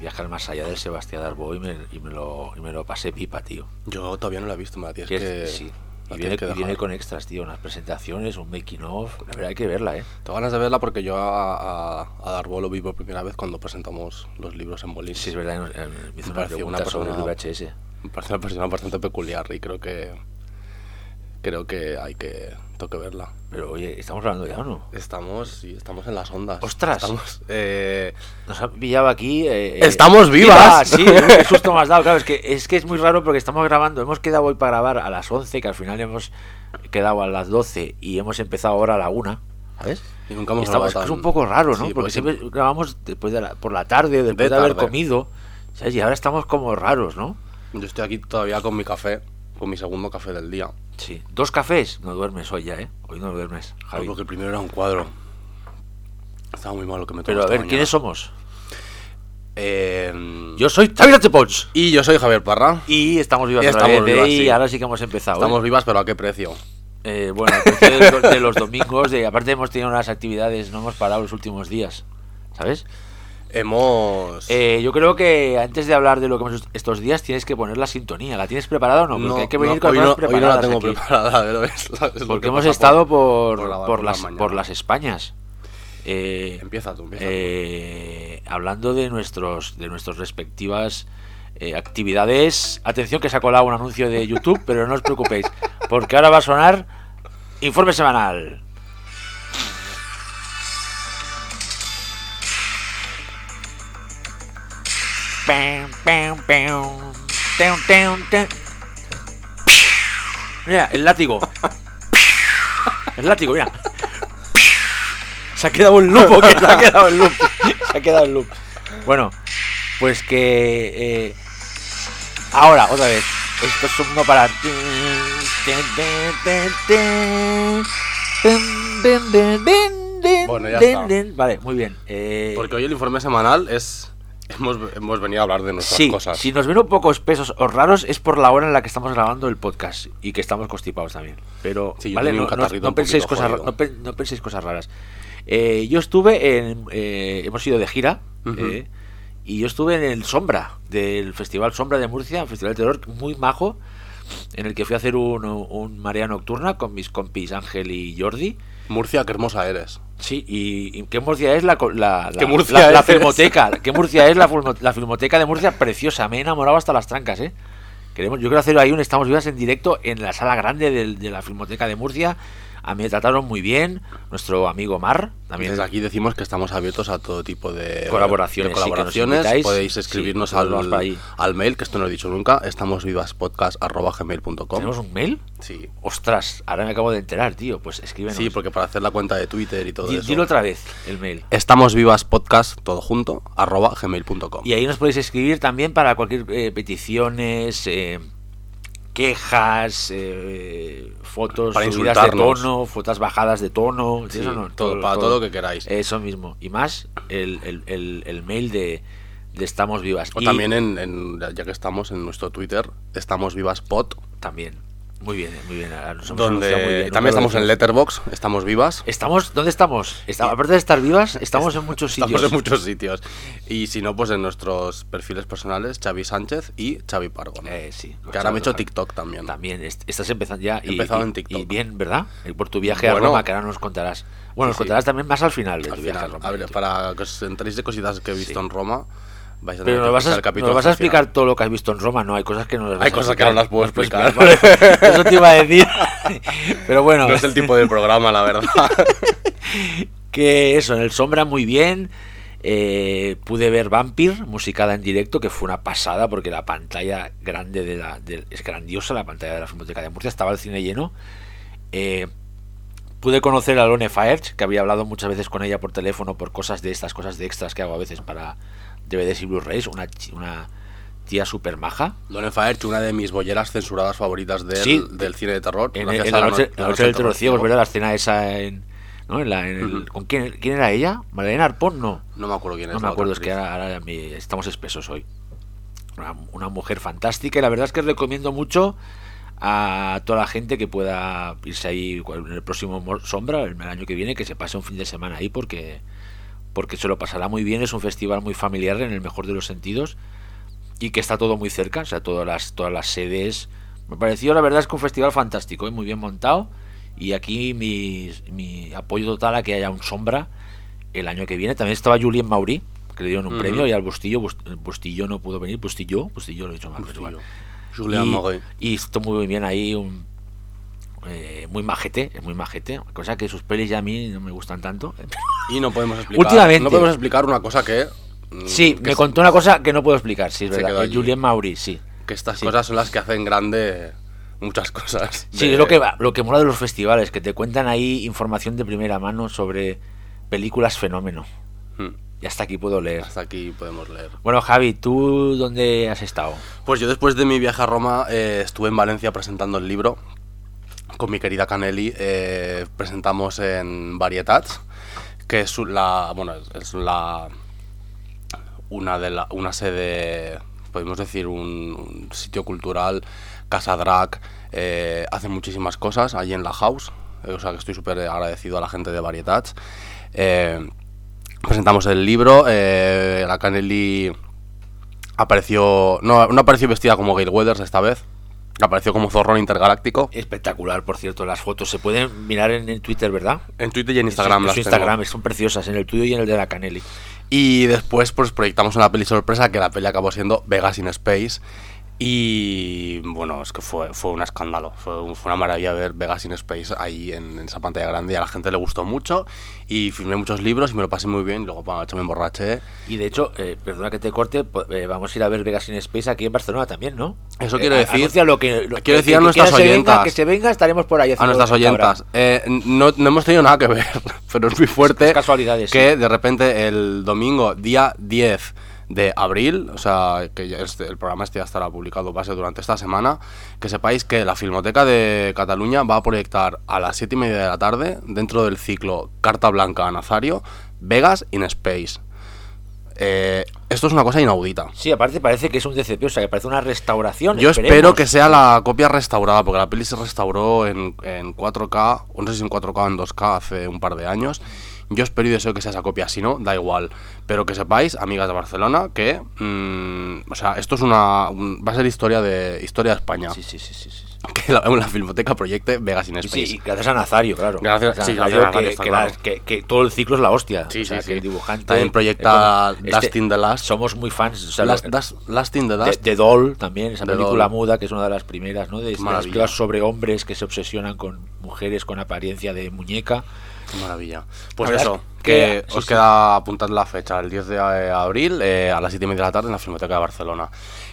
Viajar más allá del Sebastián Darbo y me, y me lo, y me lo pasé pipa, tío. Yo todavía no la he visto, tienes Que que... sí. Y viene, que viene con extras, tío, unas presentaciones, un making of. La verdad hay que verla, ¿eh? Tengo ganas de verla porque yo a, a, a Darbo lo vi por primera vez cuando presentamos los libros en Bolín. Sí, es verdad, me hizo Me una una sobre el persona- VHS. Me parece una persona bastante peculiar y creo que creo que hay que tengo que verla. Pero oye, ¿estamos hablando ya o no? Estamos sí, estamos en las ondas. ¡Ostras! Estamos, eh, Nos ha pillado aquí. eh, eh, ¡Estamos vivas! ¡Viva! Sí, qué susto has dado. Claro, es que, es que es muy raro porque estamos grabando. Hemos quedado hoy para grabar a las 11, que al final hemos quedado a las 12 y hemos empezado ahora a la 1. ¿Sabes? y nunca hemos Estamos- es un poco raro, ¿no? Sí, porque siempre grabamos después de la, por la tarde, después de, De haber tarde. comido. ¿Sabes? Y ahora estamos como raros, ¿no? Yo estoy aquí todavía con mi café, con mi segundo café del día. Sí. ¿Dos cafés? No duermes hoy ya, ¿eh? Hoy no duermes, Javi. Porque el primero era un cuadro. Estaba muy mal lo que me tomé Pero a ver, mañana. ¿quiénes somos? Eh, Yo soy Xavier Pons y yo soy Javier Parra. Y estamos vivas Y estamos vez, ¿eh? vivas, y sí. ahora sí que hemos empezado. ¿eh? Estamos vivas, pero ¿a qué precio? Eh, bueno, el precio de, de los domingos, de, aparte hemos tenido unas actividades, no hemos parado los últimos días, ¿sabes? Hemos... Eh, yo creo que antes de hablar de lo que hemos hecho estos días tienes que poner la sintonía. ¿La tienes preparada o no? Porque hay que venir no, con hoy, cosas no, hoy no la preparadas tengo aquí. preparada, pero es, es lo Porque que hemos estado por, por grabar por, por la las, por las Españas. Eh, Empieza tú, empieza eh, hablando de nuestros de nuestras respectivas eh, actividades. Atención que se ha colado un anuncio de YouTube, pero no os preocupéis, porque ahora va a sonar informe semanal. Mira, el látigo. El látigo, mira. Se ha quedado en loop, ¿o qué? Se ha quedado en loop. Se ha quedado en loop. Bueno, pues que. eh, ahora, otra vez. Esto es un no parar. Bueno, ya está. Vale, muy bien. Eh, Porque hoy el informe semanal es... Hemos, hemos venido a hablar de nuestras sí, cosas. si nos ven un poco espesos o raros es por la hora en la que estamos grabando el podcast y que estamos constipados también. Pero Sí, vale, no, no- no penséis cosas, no, pen- no penséis cosas raras. Eh, yo estuve en, eh, hemos ido de gira eh, y yo estuve en el Sombra del Festival Sombra de Murcia, un festival de terror muy majo en el que fui a hacer un, un marea nocturna con mis compis Ángel y Jordi. Murcia, qué hermosa eres. Sí, y, y ¿qué Murcia es la, la, la, ¿Qué Murcia la- la es? filmoteca? ¿Qué Murcia es la, filmo- la filmoteca de Murcia? Preciosa, me he enamorado hasta las trancas, ¿eh? Queremos, yo quiero hacer ahí un Estamos Vivas en directo en la sala grande de, la filmoteca de Murcia. A mí me trataron muy bien, nuestro amigo Mar también. Desde aquí decimos que estamos abiertos a todo tipo de Colaboraciones, de sí, colaboraciones. invitáis. Podéis escribirnos al, para ahí. al mail, que esto no lo he dicho nunca, estamosvivaspodcast.gmail.com ¿Tenemos un mail? Sí. Ostras, ahora me acabo de enterar, tío. Pues escríbenos. Sí, porque para hacer la cuenta de Twitter y todo Di- eso. Dilo otra vez, el mail. Estamosvivaspodcast, todo junto, arroba gmail.com. Y ahí nos podéis escribir también para cualquier eh, peticiones, eh, quejas, eh, fotos Para subidas de tono, fotos bajadas de tono, Sí, eso no, todo- para todo lo que queráis. Eso mismo. Y más el, el- el- el mail de, de Estamos Vivas. O Y también, en, en- ya que estamos en nuestro Twitter, estamos vivas pod, También. Muy bien, muy bien. nos anunciado muy donde bien, también estamos en. Letterbox, estamos vivas. Estamos, ¿Dónde estamos? Aparte de estar vivas, estamos en muchos sitios. Estamos en muchos sitios. Y si no, pues en nuestros perfiles personales, Xavi Sánchez y Xavi Pargon. Eh, sí. que ahora me he hecho TikTok también. También, est- estás empezando ya. He Y, empezado y- en TikTok. Y bien, ¿verdad? Y por tu viaje a. Roma, que ahora nos contarás. Bueno, nos sí. contarás también más al final de Al tu viaje a final, Roma. a ver, para que os enteréis de cositas que he visto Sí. en Roma, vais a Pero nos vas, a, el capítulo nos vas a explicar final. todo lo que has visto en Roma, no, hay cosas que no las vas Hay a cosas que no las puedo puedes explicar. Vale, Eso te iba a decir. Pero bueno, No es el tipo de programa, la verdad. que eso, en el Sombra muy bien. Eh, pude ver Vampir, musicada en directo, que fue una pasada porque la pantalla grande de la. de- es grandiosa, la pantalla de la Filmoteca de Murcia, estaba el cine lleno. Eh, pude conocer a Lone Faerch, que había hablado muchas veces con ella por teléfono por cosas de estas, cosas de extras que hago a veces para DVDs y Blu-rays. Una, una tía súper maja. Lone Faerch, una de mis bolleras censuradas favoritas del, Sí. del cine de terror. En, en la, noche, no- la noche del terror ciego. ¿verdad? La escena esa en. ¿no? En la- en el- Ujú. ¿Con quién, quién era ella? ¿Marlene Arpón? No. No me acuerdo quién es. No me acuerdo, es que ahora, ahora estamos espesos hoy. Una, una mujer fantástica y la verdad es que recomiendo mucho a toda la gente que pueda irse ahí en el próximo Mo- Sombra, el año que viene, que se pase un fin de semana ahí porque, porque se lo pasará muy bien. Es un festival muy familiar en el mejor de los sentidos y que está todo muy cerca, o sea, todas las, todas las sedes. Me pareció, la verdad es que un festival fantástico, ¿eh? muy bien montado. Y aquí mi, mi apoyo total a que haya un Sombra el año que viene. También estaba Julien Mauri, que le dieron un premio, y al Bustillo, Bust- Bustillo no pudo venir, Bustillo, Bustillo lo he dicho mal. Julian y, y estuvo muy bien ahí, un, eh, muy majete, es muy majete, cosa que sus pelis ya a mí no me gustan tanto. Y no podemos explicar. Últimamente. No podemos explicar una cosa que. mm, Sí, que me contó una cosa que no puedo explicar, sí, es verdad. Julien Mauri, sí. Que estas Sí. cosas son las que hacen grande muchas cosas. Sí, es lo que, lo que mola de los festivales, que te cuentan ahí información de primera mano sobre películas fenómeno. Mm, Y hasta aquí puedo leer. Hasta aquí podemos leer. Bueno, Javi, ¿tú dónde has estado? Pues yo después de mi viaje a Roma eh, estuve en Valencia presentando el libro con mi querida Canelli. eh, presentamos en Varietats, que es la, bueno, es la una de la, una sede, podemos decir un, sitio cultural, Casa Drag, eh, hace muchísimas cosas allí en la house. eh, o sea que estoy súper agradecido a la gente de Varietats. Eh, presentamos el libro, la Canelli apareció. No, no apareció vestida como Gail Weathers esta vez. Apareció como zorrón intergaláctico. Espectacular, por cierto, las fotos se pueden mirar en, en Twitter, ¿verdad? En Twitter y en Instagram En las su tengo. Instagram, son preciosas, en el tuyo y en el de la Canelli. Y después pues proyectamos una peli sorpresa que la peli acabó siendo Vegas in Space. Y bueno, es que fue, fue un escándalo. Fue, fue una maravilla ver Vegas in Space ahí en, en esa pantalla grande. Y a la gente le gustó mucho. Y firmé muchos libros y me lo pasé muy bien. Y luego para noche me emborraché. Y de hecho, eh, perdona que te corte, eh, vamos a ir a ver Vegas in Space aquí en Barcelona también, ¿no? Eso Eh, quiero a- decir- lo que, lo- quiero que- decir a que nuestras quiera se venga, oyentas. que se venga, estaremos por ahí. A nuestras oyentas. eh, no, no hemos tenido nada que ver, pero es muy fuerte Es casualidades, que sí. de repente el domingo, día 10 de abril, o sea, que este- el programa este ya estará publicado base durante esta semana, que sepáis que la Filmoteca de Cataluña va a proyectar a las 7 y media de la tarde, dentro del ciclo Carta Blanca a Nazario, Vegas in Space. Eh, esto es una cosa inaudita. Sí, aparte parece que es un DCP, o sea, que parece una restauración. Yo esperemos. espero que sea la copia restaurada, porque la peli se restauró en, en 4K, o no sé si en 4K o en 2K hace un par de años. Yo espero y deseo que sea esa copia, si no, da igual. Pero que sepáis, amigas de Barcelona, que. mm, o sea, esto es una. un- va a ser historia de historia de España. Sí, sí, sí, sí. sí. Que la, la filmoteca proyecte Vegas in Space. sí, y gracias a Nazario, claro. Gracias- sí, Nazario, gracias a Nazario, que, que claro. la- que- que todo el ciclo es la hostia. Sí, o sea, sí, que el dibujante. También proyecta eh, bueno, Dust in the Last. Somos muy fans. o sea, Last, lo- Dust- Last the de, de Doll también, esa The película Doll. muda que es una de las primeras, ¿no? De, de las sobre hombres que se obsesionan con mujeres con apariencia de muñeca. Qué maravilla. Pues eso, es que, que- sí, os sí. queda apuntad la fecha, el 10 de abril eh, a las 7 y media de la tarde en la Filmoteca de Barcelona.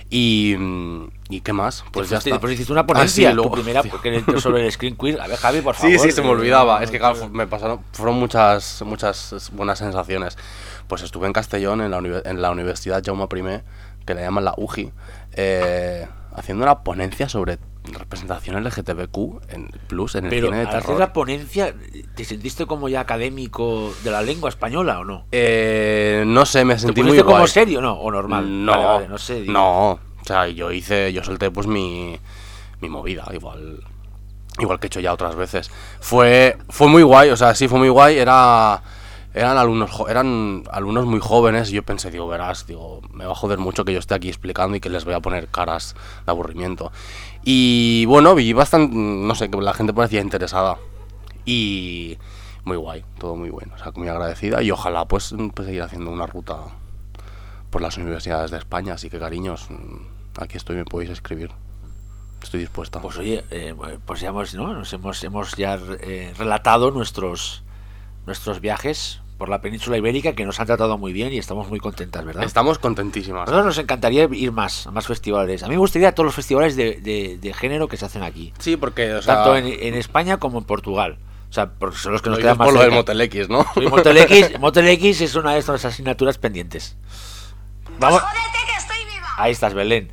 Y, mm, ¿y qué más? Pues ya está. Pues hiciste una Ah, ponencia, sí, luego- tu primera porque sobre el Screen Quiz. A ver, Javi, por favor. Sí, sí, se me olvidaba. Es que claro, me pasaron, fueron muchas, muchas buenas sensaciones. Pues estuve en Castellón, en la, en la Universidad Jaume I, que le llaman la UJI, eh, haciendo una ponencia sobre representación LGTBQ en Plus en el Pero cine de terror. la ponencia, ¿te sentiste como ya académico de la lengua española o no? Eh, no sé, me ¿Te sentí muy pusiste como guay. serio no? ¿O normal? No, Vale, vale, no sé. digo. no. O sea, yo hice, yo solté pues mi, mi movida, igual, igual que he hecho ya otras veces. Fue, fue muy guay, o sea, sí, fue muy guay. Era, eran alumnos, eran alumnos muy jóvenes y yo pensé, digo, verás, digo, me va a joder mucho que yo esté aquí explicando y que les voy a poner caras de aburrimiento. Y bueno, vi bastante, no sé, que la gente parecía interesada y muy guay, todo muy bueno, o sea, muy agradecida y ojalá pues, pues seguir haciendo una ruta por las universidades de España, así que cariños, aquí estoy, me podéis escribir. Estoy dispuesta. Pues oye, eh, pues ya hemos, ¿no? Nos hemos, hemos ya eh, relatado nuestros, nuestros viajes por la península ibérica que nos han tratado muy bien y estamos muy contentas, ¿verdad? Estamos contentísimas. A nosotros nos encantaría ir más, a más festivales. A mí me gustaría a todos los festivales de, de- de género que se hacen aquí. Sí, porque, o sea, tanto en, en España como en Portugal. O sea, porque son los que nos quedan más por lo del. Motel X, ¿no? Sí, Motel X, Motel X es una de estas asignaturas pendientes. Vamos, Jódete que estoy viva. ahí estás, Belén.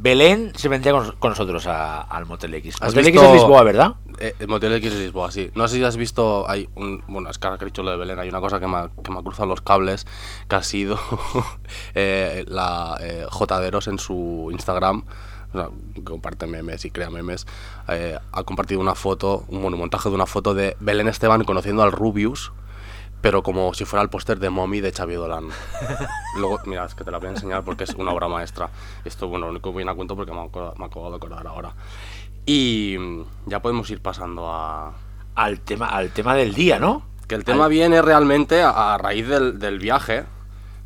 Belén se vendría con, con nosotros a- al Motel X. ¿Has Motel X visto- es Lisboa, ¿verdad? Eh, el Motel X de Lisboa, sí. No sé si has visto, hay un, bueno, es que ahora que he dicho lo de Belén, hay una cosa que me, ha- que me ha cruzado los cables, que ha sido eh, la eh, Jotaderos en su Instagram, o sea, que comparte memes y crea memes, eh, ha compartido una foto, un monumontaje de una foto de Belén Esteban conociendo al Rubius, pero como si fuera el póster de Mommy de Xavi Dolan. Luego, mira, es que te la voy a enseñar porque es una obra maestra. Esto, bueno, lo único que viene a cuento porque me, acuerdo- me acabo de acordar ahora. Y mm, ya podemos ir pasando a... Al tema, al tema del día, ¿no? Que el tema Al- viene realmente a, a raíz del, del viaje.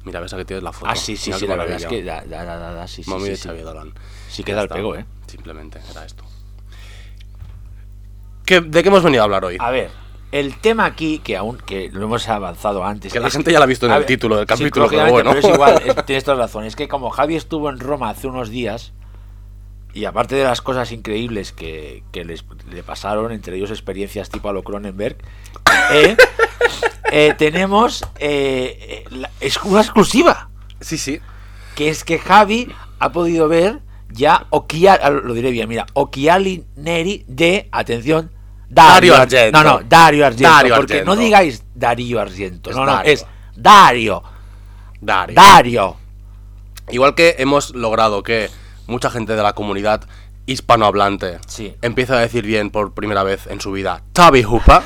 Mira, ves que tienes la foto. Ah, sí, sí, Mira sí, la verdad es que maravilla. da, da, da, da, sí, Mommy sí, de sí. Xavi Dolan. Sí queda el pego, ¿eh? Simplemente era esto. ¿Qué- ¿De qué hemos venido a hablar hoy? A ver, el tema aquí, que aún que lo hemos avanzado antes. Que la gente ya lo ha visto en a el título del capítulo, pero bueno. es igual, es- tienes toda razón. Es que como Javi estuvo en Roma hace unos días, y aparte de las cosas increíbles que, que les, le pasaron, entre ellos experiencias tipo a lo Cronenberg, eh, eh, tenemos eh, eh, la- es una exclusiva. Sí, sí. que es que Javi ha podido ver ya Occhiali, lo diré bien, mira, Occhiali Neri de, atención, Dario Ar- Argento. No, no, Dario Argento, Dario porque Argento. no digáis Darío Argento, Es no, no, Dario. es Dario, Dario. Dario. Igual que hemos logrado que mucha gente de la comunidad hispanohablante Sí. empiece a decir bien por primera vez en su vida Tabi Hoopa,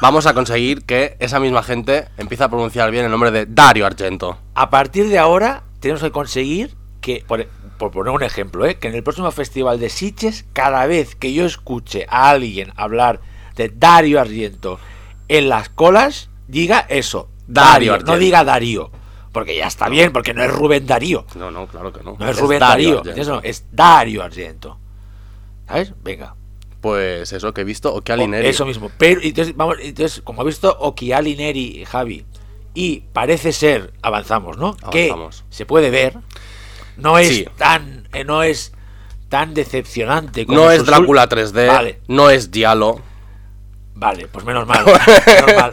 vamos a conseguir que esa misma gente empiece a pronunciar bien el nombre de Dario Argento. A partir de ahora tenemos que conseguir que, por, por poner un ejemplo, ¿eh? que en el próximo festival de Sitges, cada vez que yo escuche a alguien hablar de Dario Argento en las colas, diga eso, Dario Dario, Argento. no diga Darío, porque ya está bien, porque no es Rubén Darío, No, no, claro que no. no es, Rubén Darío, ¿entiendes? No, es Dario Argento. ¿Sabes? Venga. Pues eso que he visto, Occhiali O- Neri. Eso mismo. Pero entonces, vamos, entonces, como he visto Occhiali Neri y Javi, y parece ser, avanzamos, ¿no? Avanzamos. Que se puede ver, no es Sí. tan, eh, no es tan decepcionante como No es Drácula ul- 3D, Vale, no es Diallo. vale, pues menos mal. menos mal.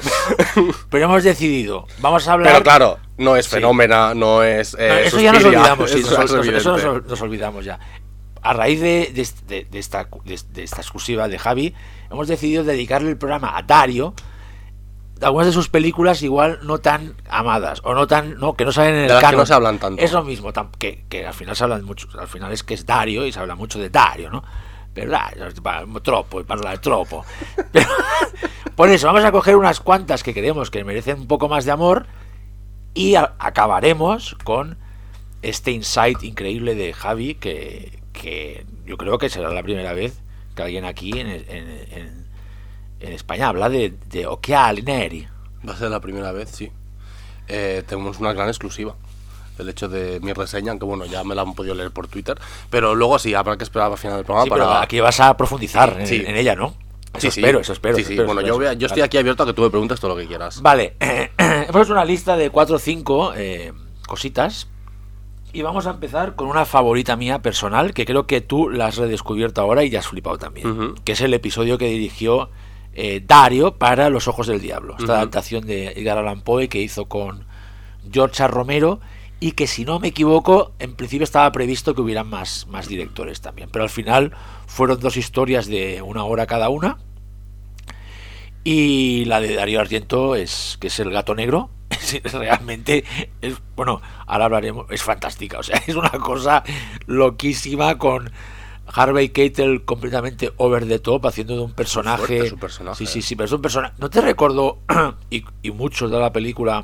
Pero hemos decidido, vamos a hablar. Pero claro, no es Sí. Fenómena, no es. eh, No, eso ya nos olvidamos, sí, eso nos, es nos- eso nos, evidente. nos olvidamos ya. A raíz de, de est- de- de esta, de, de esta exclusiva de Javi, hemos decidido dedicarle el programa a Dario. Algunas de sus películas igual no tan amadas o no tan no que no salen en De el las que no se hablan tanto. Es lo mismo, que, que al final se hablan mucho, al final es que es Dario y se habla mucho de Dario, ¿no? Pero pa- troppo, parla de troppo. Pero, por eso vamos a coger unas cuantas que creemos que merecen un poco más de amor y a- acabaremos con este insight increíble de Javi que, que yo creo que será la primera vez que alguien aquí en, en- en- en España habla de, de Occhiali Neri. Va a ser la primera vez, sí. Eh, tenemos una gran exclusiva. El hecho de mi reseña, aunque bueno, ya me la han podido leer por Twitter. Pero luego sí, habrá que esperar al final del programa Sí, pero aquí vas a profundizar en, Sí. en ella, ¿no? Eso Sí, sí. espero, eso espero. Sí, eso sí. espero, Bueno, yo, voy a- yo estoy Vale. aquí abierto a que tú me preguntes todo lo que quieras. Vale, hemos hecho una lista de 4 o 5 cositas. Y vamos a empezar con una favorita mía personal, que creo que tú la has redescubierto ahora y ya has flipado también. Que es el episodio que dirigió eh, Dario para Los Ojos del Diablo. Esta adaptación de Edgar Allan Poe que hizo con George. Romero y que si no me equivoco, en principio estaba previsto que hubieran más, más directores también. Pero al final fueron dos historias de una hora cada una. Y la de Darío Argento es que es el gato negro. Es realmente es bueno, ahora hablaremos, es fantástica, o sea, es una cosa loquísima con Harvey Keitel completamente over the top haciendo de un personaje. fuerte su personaje, Sí, sí, sí, pero es un personaje. ¿No te recuerdo y, y muchos de la película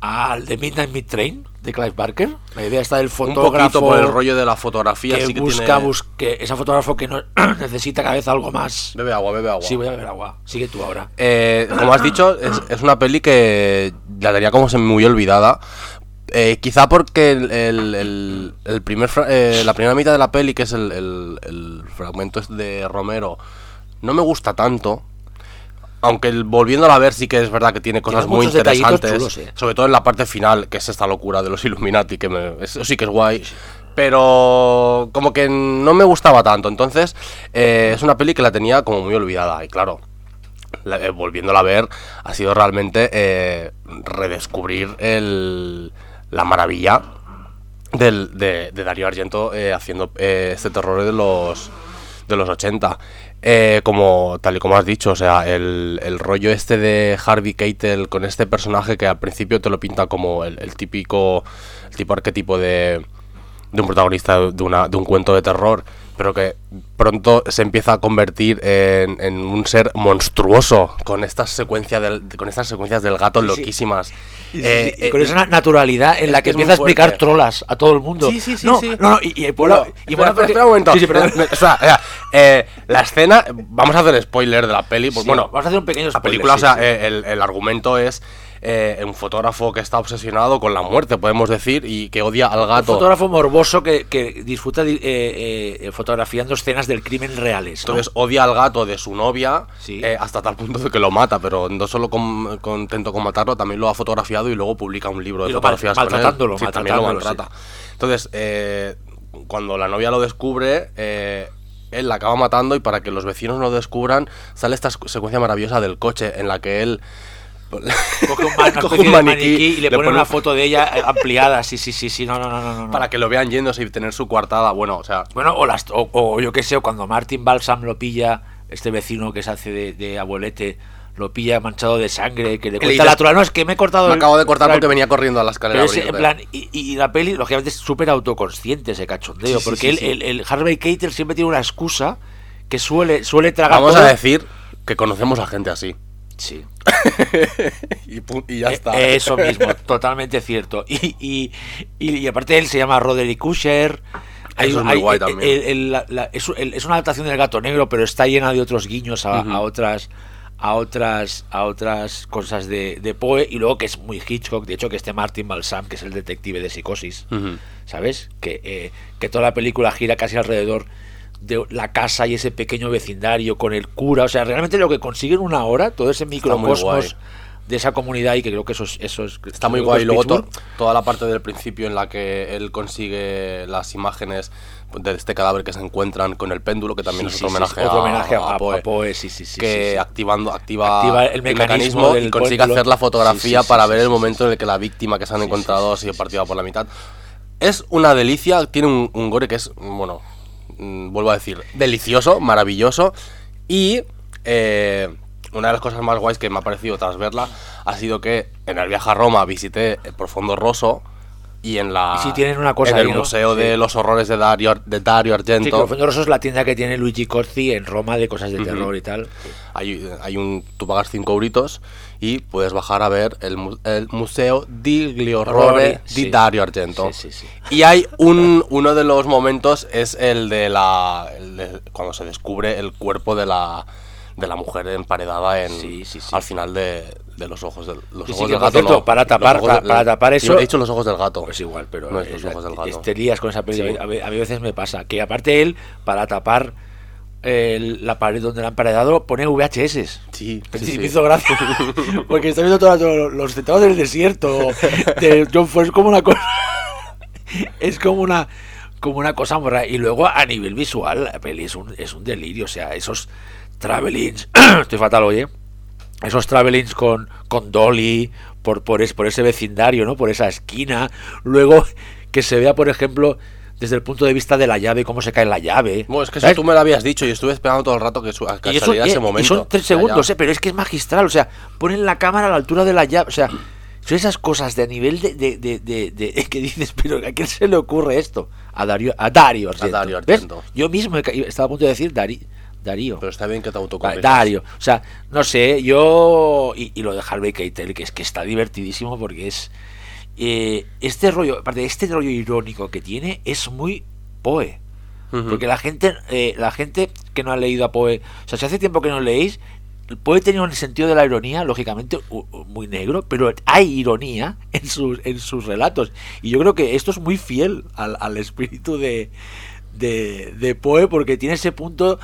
al de Midnight Mid Train de Clive Barker? La idea está del Un fotógrafo poquito por el rollo de la fotografía, que sí que busca, tiene... bus- que ese fotógrafo que no necesita cada vez algo más. Bebe agua, bebe agua. Sí, voy a beber agua. Sigue tú ahora. Eh, como has dicho, es, es una peli que la tenía como muy olvidada. Eh, quizá porque el, el- el- el primer eh, la primera mitad de la peli, que es el, fragmento de Romero, no me gusta tanto. aunque volviéndola a ver sí que es verdad que tiene cosas muy interesantes, chulos, eh. sobre todo en la parte final, que es esta locura de los Illuminati, que me- eso sí que es guay. Pero como que no me gustaba tanto. Entonces, eh, es una peli que la tenía como muy olvidada. Y claro, la- volviéndola a ver, ha sido realmente redescubrir el, la maravilla del, de, de Darío Argento eh, haciendo eh, este terror de los de los 80. Eh, como tal y como has dicho, o sea, el, el rollo este de Harvey Keitel con este personaje que al principio te lo pinta como el, el típico el tipo arquetipo de, de un protagonista de, una, de un cuento de terror, pero que pronto se empieza a convertir en, en un ser monstruoso con estas secuencias del, con estas secuencias del gato Sí, sí. loquísimas. Y, Eh, y con eh, esa na- naturalidad en la que empieza a explicar trolas a todo el mundo. Sí, sí, sí, No, sí. no, no, y, Bueno, la- y la- espera, espera un momento. Sí, sí, espera, espera. Eh, la escena, vamos a hacer spoiler de la peli. Pues Sí, bueno, vamos a hacer un pequeño la spoiler, película, sí, o sea, sí. eh, el, el argumento es eh, un fotógrafo que está obsesionado con la muerte, podemos decir, y que odia al Un gato. fotógrafo morboso que, que disfruta di- eh, eh, fotografiando escenas del crimen reales. ¿no? Entonces odia al gato de su novia Sí. hasta tal punto de que lo mata, pero no solo con- contento con matarlo, también lo ha fotografiado y luego publica un libro de Y lo mal- fotografías con él. maltratándolo, también lo maltratándolo, maltrata. Entonces, cuando la novia lo descubre, él la acaba matando y para que los vecinos no lo descubran, sale esta secuencia maravillosa del coche en la que él Coge un, ma- una coge un maniquí, maniquí y le, pone pone una un- foto de ella eh, ampliada. Sí, sí, sí, sí. No, no, no, no. para que lo vean yéndose y tener su coartada. Bueno, o sea, Bueno, o, las, o, o yo qué sé, o cuando Martin Balsam lo pilla, este vecino que se hace de, de abuelete, lo pilla manchado de sangre, que le le dices, la tura. No, es que me he cortado me el- acabo de cortar porque venía corriendo a la escalera. Ese, en plan, y, y la peli, lógicamente, es súper autoconsciente ese cachondeo, Sí, sí, porque sí, él- sí. El, el Harvey Keitel siempre tiene una excusa que suele, suele tragar Vamos todo. a decir que conocemos a gente así. Sí. y, ya Eh, está. Eso mismo, totalmente cierto. Y, y, y- y aparte él se llama Roderick Usher. Eso es muy guay también. el- el- la- la- es, el- es una adaptación del gato negro, pero está llena de otros guiños a, a otras a otras a otras cosas de, de Poe y luego que es muy Hitchcock de hecho que este Martin Balsam que es el detective de psicosis. ¿sabes? Que, eh, que toda la película gira casi alrededor de la casa y ese pequeño vecindario con el cura. O sea, realmente lo que consigue en una hora, todo ese microcosmos de esa comunidad y que creo que eso es... Eso es Está muy guay. es Y luego to- toda la parte del principio en la que él consigue las imágenes de este cadáver que se encuentran con el péndulo, que también Sí, es otro sí, homenaje, sí, otro a, homenaje a, a a Poe. Poe, sí, sí, sí, que activando activa, Activa el mecanismo y consigue hacer la fotografía para ver el momento en el que la víctima que se han encontrado ha sido partida por la mitad. Es una delicia, tiene un, un gore que es, bueno, mm, vuelvo a decir, delicioso, maravilloso. Y eh, una de las cosas más guays que me ha parecido tras verla ha sido que en el viaje a Roma visité el Profondo Rosso y en la Y sí tienen una cosa en el ahí, ¿no? museo Sí. de los horrores de Dario, de Dario Sí, Argento lo Fondo Rosso es la tienda que tiene Luigi Corzi en Roma de cosas de terror y tal. Hay, hay un, tú pagas 5 euritos y puedes bajar a ver el, el Museo di gli Orrore Sí. di Dario Argento. Sí, sí, sí. Y hay un, uno de los momentos, es el de la. el de cuando se descubre el cuerpo de la, de la mujer emparedada en, Sí, sí, sí. al final de, de los ojos del, los ojos del gato. cierto, no, para tapar- para- del- para tapar yo eso- he dicho los ojos del gato. Pues igual, pero No es los ojos del gato. este lías con esa película. A, mí, a veces me pasa que aparte él, para tapar el- la pared donde la han paredado, pone VHS. Sí, sí, me hizo gracia. Porque estoy viendo todos los, centauros del desierto de John Ford. Es como una cosa. Es como una. Como una cosa muy rara. Y luego a nivel visual, la peli es un, es un delirio. O sea, esos travelings. Estoy fatal, oye. Esos travelings con, con Dolly, por, por, es, por ese vecindario, ¿no? Por esa esquina. Luego que se vea, por ejemplo, desde el punto de vista de la llave, cómo se cae la llave. Bueno, es que ¿sabes? eso tú me lo habías dicho y estuve esperando todo el rato que, su, que Y, eso, saliera eh, ese y momento. son tres segundos, eh, pero es que es magistral. O sea, ponen la cámara a la altura de la llave. O sea, son esas cosas de a nivel de, de, de, de- que dices, pero ¿a quién se le ocurre esto? A Dario, a Dario Argento. Dario ¿Ves? Argento. Yo mismo he estaba a punto de decir Dari- Darío. Pero está bien que te Da- autocompensas. Dario. O sea, no sé, yo. Y, y lo de Harvey Keitel, que es que está divertidísimo porque es. eh, este rollo, aparte este rollo irónico que tiene, es muy Poe. Porque la gente, eh, la gente que no ha leído a Poe, o sea, si hace tiempo que no leéis, Poe tenía un sentido de la ironía, lógicamente, muy negro, pero hay ironía en sus, en sus relatos. Y yo creo que esto es muy fiel al, al espíritu de, de, de Poe, porque tiene ese punto,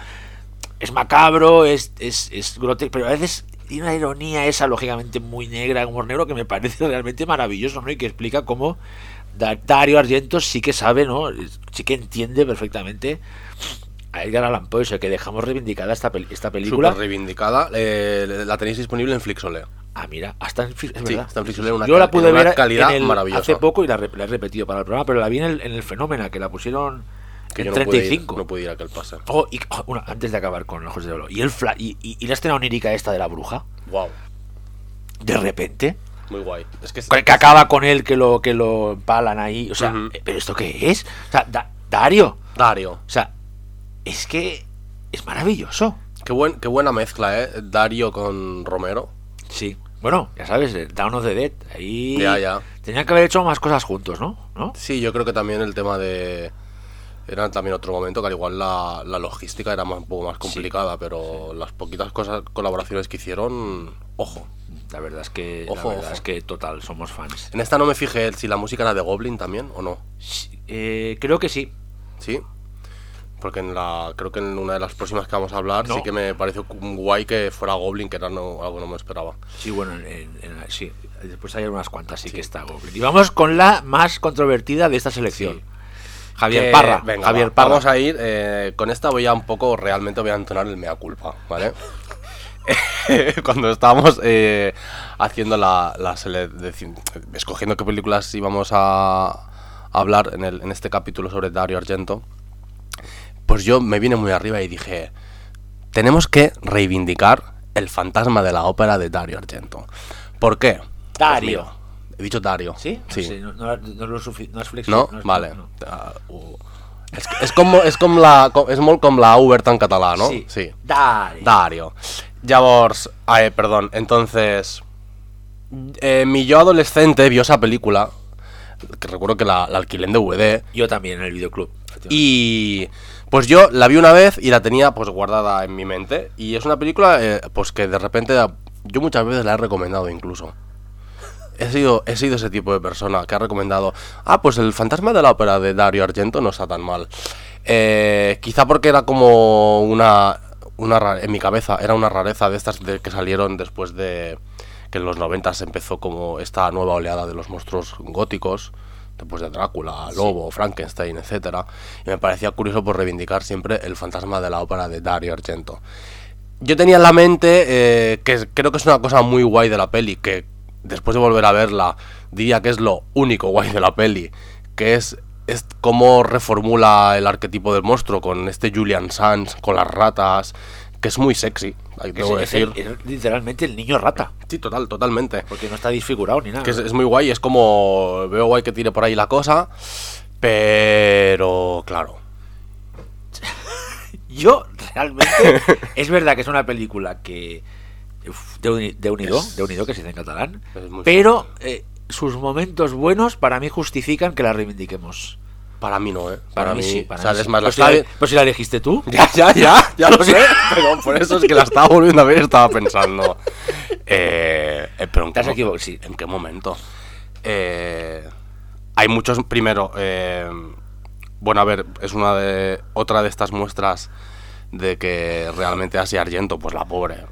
es macabro, es, es, es grotesco, pero a veces tiene una ironía esa, lógicamente, muy negra, humor negro, que me parece realmente maravilloso, ¿no? Y que explica cómo Da- Dario Argento sí que sabe, ¿no? Sí que entiende perfectamente a Edgar Allan Poe, o sea, que dejamos reivindicada esta, pel- esta película. Reivindicada. eh, la tenéis disponible en Flixolé. Ah, mira, hasta en, es Sí, está en una Yo la pude ver calidad en el- maravillosa. hace poco y la he repetido para el programa, pero la vi en el, en el Fenómena, que la pusieron Que en yo no pude, ir, 35. no pude ir a. Oh, y, oh, una- antes de acabar con Ojos de Oro. Y, el fla- y, y- y la escena onírica esta de la bruja, Wow, de repente, muy guay. Es que, que, que acaba con él, que lo, que lo empalan ahí. O sea, ¿pero esto qué es? O sea, Da- Dario. Dario. O sea, es que es maravilloso. Qué, buen, qué buena mezcla, ¿eh? Dario con Romero. Sí. Bueno, ya sabes, eh, Down of the Dead. Ahí Ya, ya. tenían que haber hecho más cosas juntos, ¿no? ¿No? Sí, yo creo que también el tema de... Era también otro momento que al igual la, la logística era más- un poco más complicada, pero las poquitas cosas, colaboraciones que hicieron, ojo. La verdad es que, Ojo, la verdad ojo. es que total, somos fans. En esta no me fijé si la música era de Goblin también o no. Sí, eh, creo que sí. ¿Sí? Porque en la creo que en una de las próximas que vamos a hablar No. sí que me pareció guay que fuera Goblin, que era no, algo que no me esperaba. Sí, bueno, en- en- en- sí. Después hay unas cuantas, sí, que está Goblin. Y vamos con la más controvertida de esta selección. Javier Que- Parra. venga, Javier va, Parra. Vamos a ir, eh, con esta voy a un poco, realmente voy a entonar el mea culpa, ¿vale? Cuando estábamos eh, haciendo la, la sele- deci- escogiendo qué películas íbamos a hablar en, el, en este capítulo sobre Dario Argento, pues yo me vine muy arriba y dije, tenemos que reivindicar el fantasma de la ópera de Dario Argento. ¿Por qué? Pues Dario. He dicho Dario. ¿Sí? Sí. Sí, no, no, no lo no es flexible. No? es- vale. no. Uh. És, és, com, és, com la, com, és molt com la Ubert en català, no? Sí. sí. Dario. Dario. Llavors, eh, perdón, entonces, eh, mi yo adolescente vio esa película, que recuerdo que la, la alquilé en DVD, Yo también en el videoclub. y pues yo la vi una vez y la tenía pues guardada en mi mente, y es una película eh, pues que de repente yo muchas veces la he recomendado incluso. He sido, he sido ese tipo de persona que ha recomendado, ah, pues el fantasma de la ópera de Dario Argento no está tan mal. Eh, quizá porque era como una, una en mi cabeza, era una rareza de estas de, que salieron después de que en los 90 se empezó como esta nueva oleada de los monstruos góticos, después de Drácula, Lobo, Frankenstein, etcétera, y me parecía curioso por reivindicar siempre el fantasma de la ópera de Dario Argento. Yo tenía en la mente eh, que creo que es una cosa muy guay de la peli, que después de volver a verla diría que es lo único guay de la peli, que es, es cómo reformula el arquetipo del monstruo con este Julian Sands, con las ratas, que es muy sexy, hay que decir. el- es literalmente el niño rata. Sí, total, totalmente. Porque no está disfigurado ni nada. Que es, es muy guay, es como veo guay que tire por ahí la cosa, pero claro. Yo realmente es verdad que es una película que de, de unido, Es- de unido que se dice en catalán, pero eh, sus momentos buenos para mí justifican que la reivindiquemos. Para mí no, ¿eh? Para, mí, sí, para o sea, mí sí. más, la pues, si la, pues si la elegiste tú. Ya, ya, ya, ya lo sé, pero por eso es que la estaba volviendo a ver y estaba pensando. Eh, eh, pero ¿en Te has equivocado, sí. ¿En qué momento? Eh, hay muchos. Primero, eh, bueno, a ver, es una de. Otra de estas muestras de que realmente Asia Argento, pues la pobre.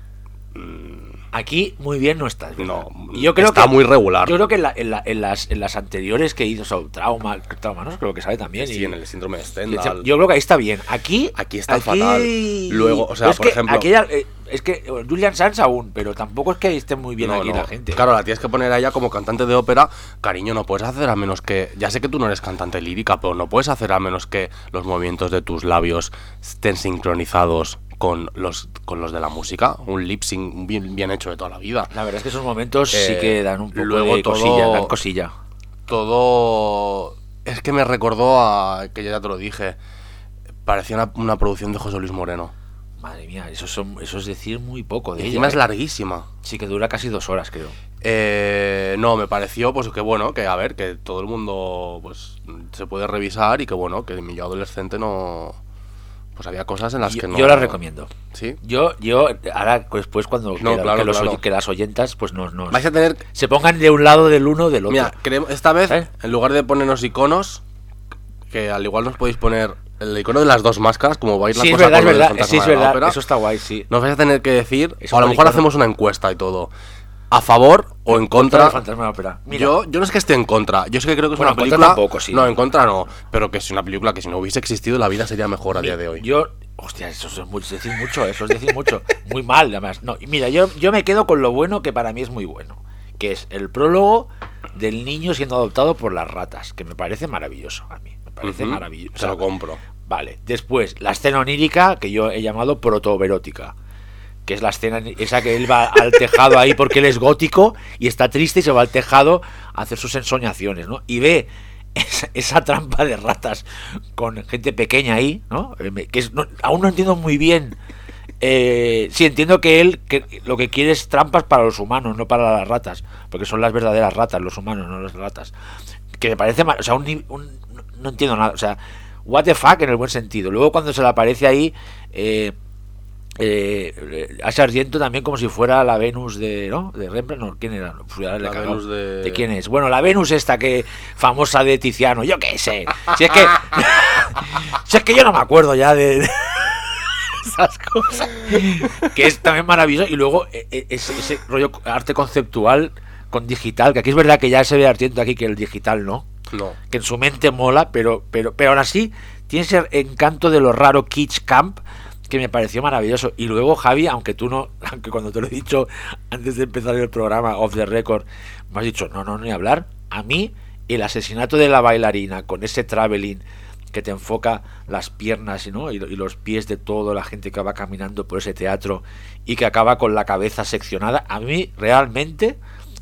Aquí muy bien no está. es verdad. No, yo creo está que- muy regular. Yo creo que en, la- en la- en las, en las anteriores que hizo so, Trauma, Trauma, ¿no? Creo que sale también. Sí, y- en el síndrome de Stendhal. Yo creo que ahí está bien. Aquí. Aquí está fatal. Luego, o sea, por ejemplo- aquella- eh, es que Julian Sanz aún, pero tampoco es que esté muy bien No, aquí no. la gente. Claro, la tienes que poner a ella como cantante de ópera. Cariño, no puedes hacer a menos que. Ya sé que tú no eres cantante lírica, pero no puedes hacer a menos que los movimientos de tus labios estén sincronizados con los, con los de la música. Un lip sync bien, bien hecho de toda la vida. La verdad es que esos momentos sí Eh, que dan un poco luego de todo- cosilla, dan cosilla. Todo. Es que me recordó a. que ya te lo dije. Parecía una, una producción de José Luis Moreno. Madre mía, eso, son, eso es decir muy poco de Y ella. encima es ¿eh? larguísima. Sí que dura casi dos horas, creo. Eh, no, me pareció pues que bueno, que a ver, que todo el mundo pues se puede revisar y que bueno, que mi yo adolescente no pues había cosas en las Yo, que no yo la recomiendo. Sí. Yo, yo, ahora después cuando No, que, la- claro, que los claro. oy- que las oyentas pues nos, nos- Vais a tener se pongan de un lado del uno o del otro. Mira, queremos- esta vez ¿Eh? en lugar de ponernos iconos que al igual nos podéis poner el icono de las dos máscaras, como va a ir la Sí, es cosa verdad, es verdad. Sí, es Eso está guay, sí. nos vais a tener que decir, Es o a lo mejor icono. hacemos una encuesta y todo. A favor o en Contra fantasma ópera. Yo, yo no es que esté en contra, yo es que creo que es Bueno, una película. tampoco, sí. No, en contra no, pero que es una película que si no hubiese existido la vida sería mejor a día de hoy. Yo, hostia, eso es muy- decir mucho, eso es decir mucho. Muy mal, además. No, mira, yo, yo me quedo con lo bueno que para mí es muy bueno, que es el prólogo del niño siendo adoptado por las ratas, que me parece maravilloso a mí. Me parece maravilloso. Se lo compro. Vale, después, la escena onírica que yo he llamado protoverótica. Que es la escena esa que él va al tejado ahí porque él es gótico y está triste y se va al tejado a hacer sus ensoñaciones, ¿no? Y ve esa, trampa de ratas con gente pequeña ahí, ¿no? Eh, Que es- aún no entiendo muy bien. Eh, sí, entiendo que él que lo que quiere es trampas para los humanos, no para las ratas, porque son las verdaderas ratas, los humanos, no las ratas. Que me parece mal, o sea, un, un- no entiendo nada, o sea, what the fuck en el buen sentido. Luego cuando se le aparece ahí, eh, eh, a Sargento también como si fuera la Venus de, ¿no? De Rembrandt, no, ¿quién era? Pues La. Venus de- quién es? Bueno, la Venus esta que famosa de Tiziano, yo qué sé. Si es que si es que yo no me acuerdo ya de, de esas cosas. Que es también maravilloso y luego eh, eh, ese, ese rollo arte conceptual con digital, que aquí es verdad que ya se ve ardiendo aquí que el digital no No. que en su mente mola, pero, pero, pero aún así tiene ese encanto de lo raro Kitsch Camp que me pareció maravilloso. Y luego, Javi, aunque tú no, aunque cuando te lo he dicho antes de empezar el programa off the record, me has dicho, no, no, ni hablar, a mí el asesinato de la bailarina con ese traveling que te enfoca las piernas ¿no? y, lo- y los pies de toda la gente que va caminando por ese teatro y que acaba con la cabeza seccionada, a mí realmente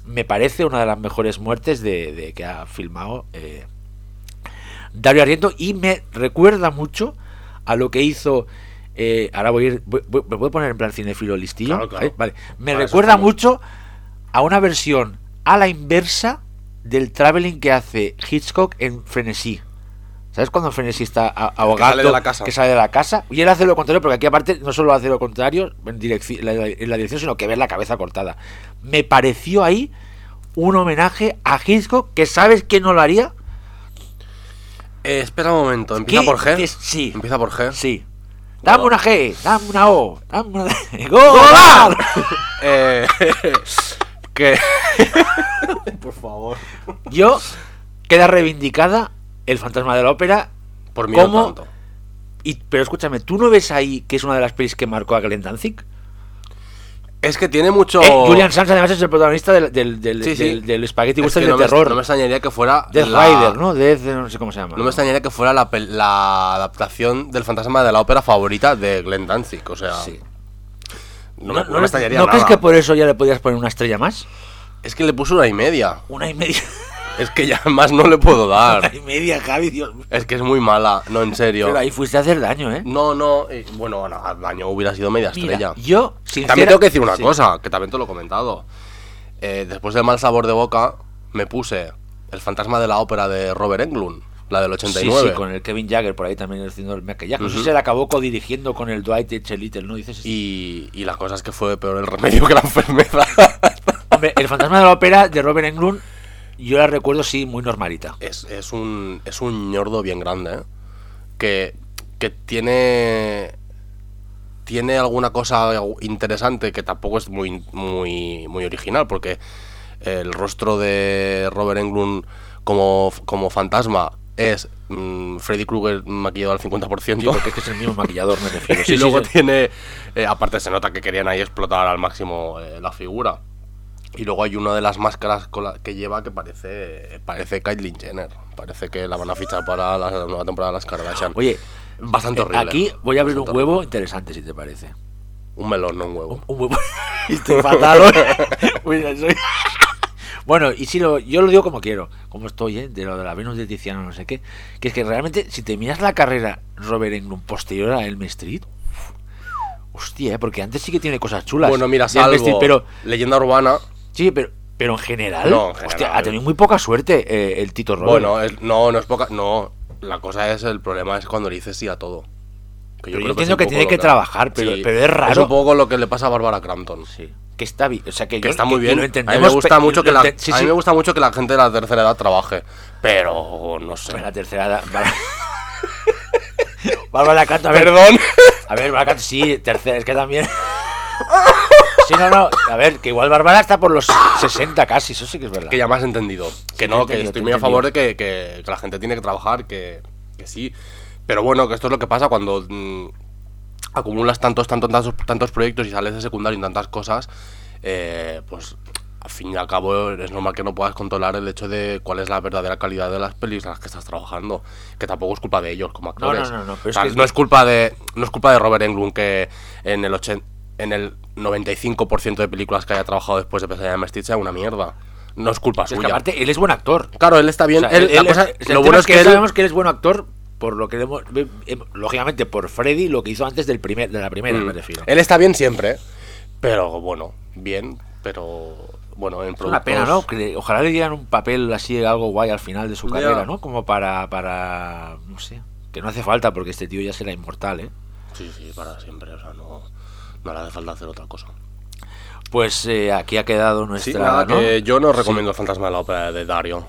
me parece una de las mejores muertes de, que ha filmado eh, Dario Argento y me recuerda mucho a lo que hizo eh, ahora voy a ir voy- voy- me puedo poner en plan cinefilo listillo Claro, claro. ¿Eh? vale me recuerda mucho a una versión a la inversa del traveling que hace Hitchcock en Frenesí ¿Sabes cuando Frenesí está ahogado? sale de la casa. que sale de la casa? Y él hace lo contrario, porque aquí aparte no solo hace lo contrario en, la, en la dirección, sino que ve la cabeza cortada. Me pareció ahí un homenaje a Hitchcock que sabes que no lo haría. Eh, espera un momento, ¿empieza ¿Qué? por G? Sí. ¿Empieza por G? Sí. Dame una G, dame una O, dame una D. ¡Gol! Eh, que... por favor. Yo queda reivindicada el fantasma de la ópera. Por mí no ¿Cómo? tanto. Y, pero escúchame, ¿tú no ves ahí que es una de las pelis que marcó a Glenn Danzig? Es que tiene mucho... Eh, Julian Sands además es el protagonista del, del, del, Sí, sí. del, del Spaghetti Es Western de no me- terror. no me extrañaría que fuera... Death la- Rider, ¿no? Death, no sé cómo se llama. No me extrañaría que fuera la, adaptación del fantasma de la ópera favorita de Glenn Danzig. O sea, Sí. no, me, no me extrañaría ¿no nada. crees que por eso ya le podías poner una estrella más? Es que le puso una y media. Una y media. Es que ya más no le puedo dar. y media, Javi, Dios mío. Es que es muy mala, no, en serio. Pero ahí fuiste a hacer daño, ¿eh? No, no, eh, bueno, bueno, al daño hubiera sido media Mira, estrella. yo, sincera- También tengo que decir una Sí. cosa, que también te lo he comentado. Eh, después del mal sabor de boca, me puse El fantasma de la ópera de Robert Englund, la del Sí, 89. sí, con el Kevin Jagger por ahí también haciendo el maquillaje. No sé Ujú. si se le acabó codirigiendo con el Dwight Little, ¿no? Dices. y, y la cosa es que fue peor el remedio que la enfermedad. Hombre, el fantasma de la ópera de Robert Englund, yo la recuerdo, sí, muy normalita. es, es un es un ñordo bien grande, ¿eh? Que, que tiene tiene alguna cosa interesante que tampoco es muy muy muy original porque el rostro de Robert Englund como, como fantasma es mm, Freddy Krueger maquillado al 50%. Sí, porque es que es el mismo maquillador, me refiero. Sí, y luego sí. tiene, eh, aparte se nota que querían ahí explotar al máximo eh, la figura. Y luego hay una de las máscaras con la que lleva que parece parece Caitlyn Jenner. Parece que la van a fichar para la nueva temporada de las Kardashian. Oye, bastante eh, horrible. aquí voy a abrir un huevo interesante, si te parece. Un melón, no un huevo. Un huevo. Estoy fatal hoy. Mira, soy- Bueno, y si lo, yo lo digo como quiero, como estoy, ¿eh? de lo de la Venus de Tiziano, no sé qué, que es que realmente, si te miras la carrera Robert Englund posterior a Elm Street, hostia, ¿eh? porque antes sí que tiene cosas chulas. Bueno, mira, salvo Street, pero, leyenda urbana. Sí, pero, pero en general, No, en general. hostia, ha tenido muy poca suerte eh, el Tito Robert. Bueno, es- no, no es poca. No, la cosa es el problema es cuando le dices sí a todo. Que Pero yo entiendo que tiene que trabajar, pero- pero es raro. Es un poco lo que le pasa a Bárbara Crampton. sí, que está bien, o sea, que, yo- está muy bien. lo a mí me gusta mucho que la, sí, a mí me gusta mucho que la gente de la tercera edad trabaje, pero no sé. En la tercera edad. Bárbara ver, Perdón. A ver, Bárbara Canto, sí, tercera, es que también. Sí, no, no. A ver, que igual Bárbara está por los 60 casi, eso sí que es verdad. Que ya me has entendido. Que no, que estoy muy a favor de que, que- que la gente tiene que trabajar, que, que sí. Pero bueno, que esto es lo que pasa cuando mm, acumulas tantos, tantos, tantos, tantos proyectos y sales de secundario en tantas cosas, eh, pues al fin y al cabo es normal que no puedas controlar el hecho de cuál es la verdadera calidad de las pelis en las que estás trabajando. Que tampoco es culpa de ellos como No, no, actores. no, no, pero O es sea, que- no es culpa de no es culpa de Robert Englund que en el 80 en el 95% de películas que haya trabajado después de Pesadilla en Mestit sea una mierda. No es culpa Es que suya. aparte, él es buen actor. Claro, él está bien. O sea, él- él- la él- cosa- el lo bueno es que él, sabemos que él es buen actor por lo que hemos, ve- em- lógicamente por Freddy lo que hizo antes del primer de la primera Mm. me refiero él está bien siempre, pero bueno, bien, pero bueno, en es una pena productos- no que ojalá le dieran un papel así algo guay al final de su carrera no como para para no sé que no hace falta porque este tío ya será inmortal eh Sí, sí, para siempre, o sea, no, no le hace falta hacer otra cosa. pues eh, aquí ha quedado nuestra Sí, nada, ¿no? que yo no recomiendo fantasma de la ópera de Dario.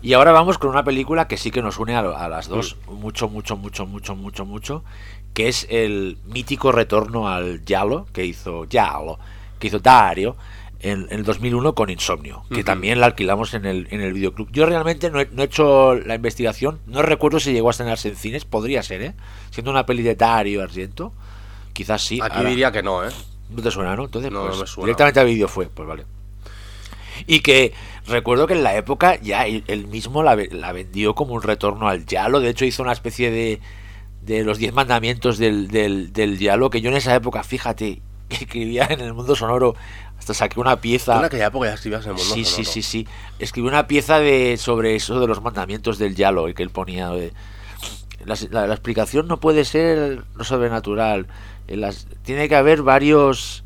Y ahora vamos con una película que sí que nos une a, a las dos Mm. mucho, mucho, mucho, mucho, mucho, mucho, que es el mítico retorno al Yalo que hizo Yalo, que hizo Dario en, el 2001 con Insomnio, que también la alquilamos en el, en el videoclub. Yo realmente no he, no he hecho la investigación, no recuerdo si llegó a estrenarse en cines, podría ser, ¿eh? Siendo una peli de Dario Argento, quizás sí. Aquí ahora- diría que no, ¿eh? no te suena, ¿no? Entonces, No, no pues, me suena. directamente a vídeo fue, pues vale. Y que recuerdo que en la época ya él, mismo la, la vendió como un retorno al Yalo. De hecho, hizo una especie de, de los diez mandamientos del, del, del Yalo. Que yo en esa época, fíjate, que escribía en el mundo sonoro, hasta saqué una pieza. en aquella época ya escribías en el mundo Sí, sí, sonoro. sí, sí. Escribí una pieza de sobre eso de los mandamientos del Yalo y que él ponía. de- la, la- la explicación no puede ser lo sobrenatural. Las- tiene que haber varios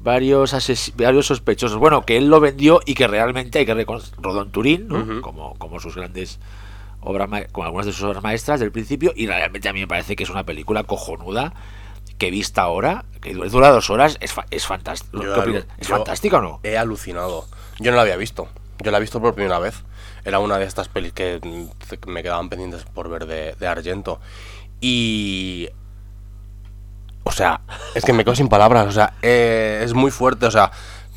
varios varios sospechosos. Bueno, que él lo vendió y que realmente hay que reconocer. Rodó en Turín, como, como sus grandes obras, como algunas de sus obras maestras del principio. Y realmente a mí me parece que es una película cojonuda que vista ahora, que dura dos horas, es, fa- es fantástico. ¿Es fantástica o no? He alucinado. Yo no la había visto. Yo la he visto por primera vez. Era una de estas pelis que me quedaban pendientes por ver de, de Argento. Y. O sea, es que me quedo sin palabras. O sea, eh, es muy fuerte. O sea,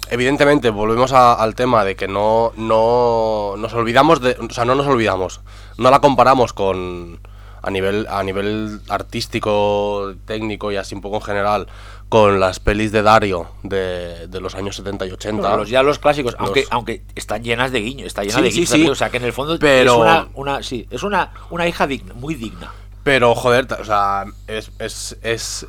evidentemente, volvemos a- al tema de que no, no nos olvidamos de. O sea, no nos olvidamos. No la comparamos con. A nivel, a nivel artístico, técnico y así un poco en general, con las pelis de Dario de, de los años 70 y 80. Bueno, los, ya los clásicos, Los- aunque, aunque están llenas de guiños, está llena Sí, de sí, guiños, sí. también, o sea que en el fondo Pero- es una, una sí, es una, una hija digna, muy digna. Pero, joder, o sea, es, es, es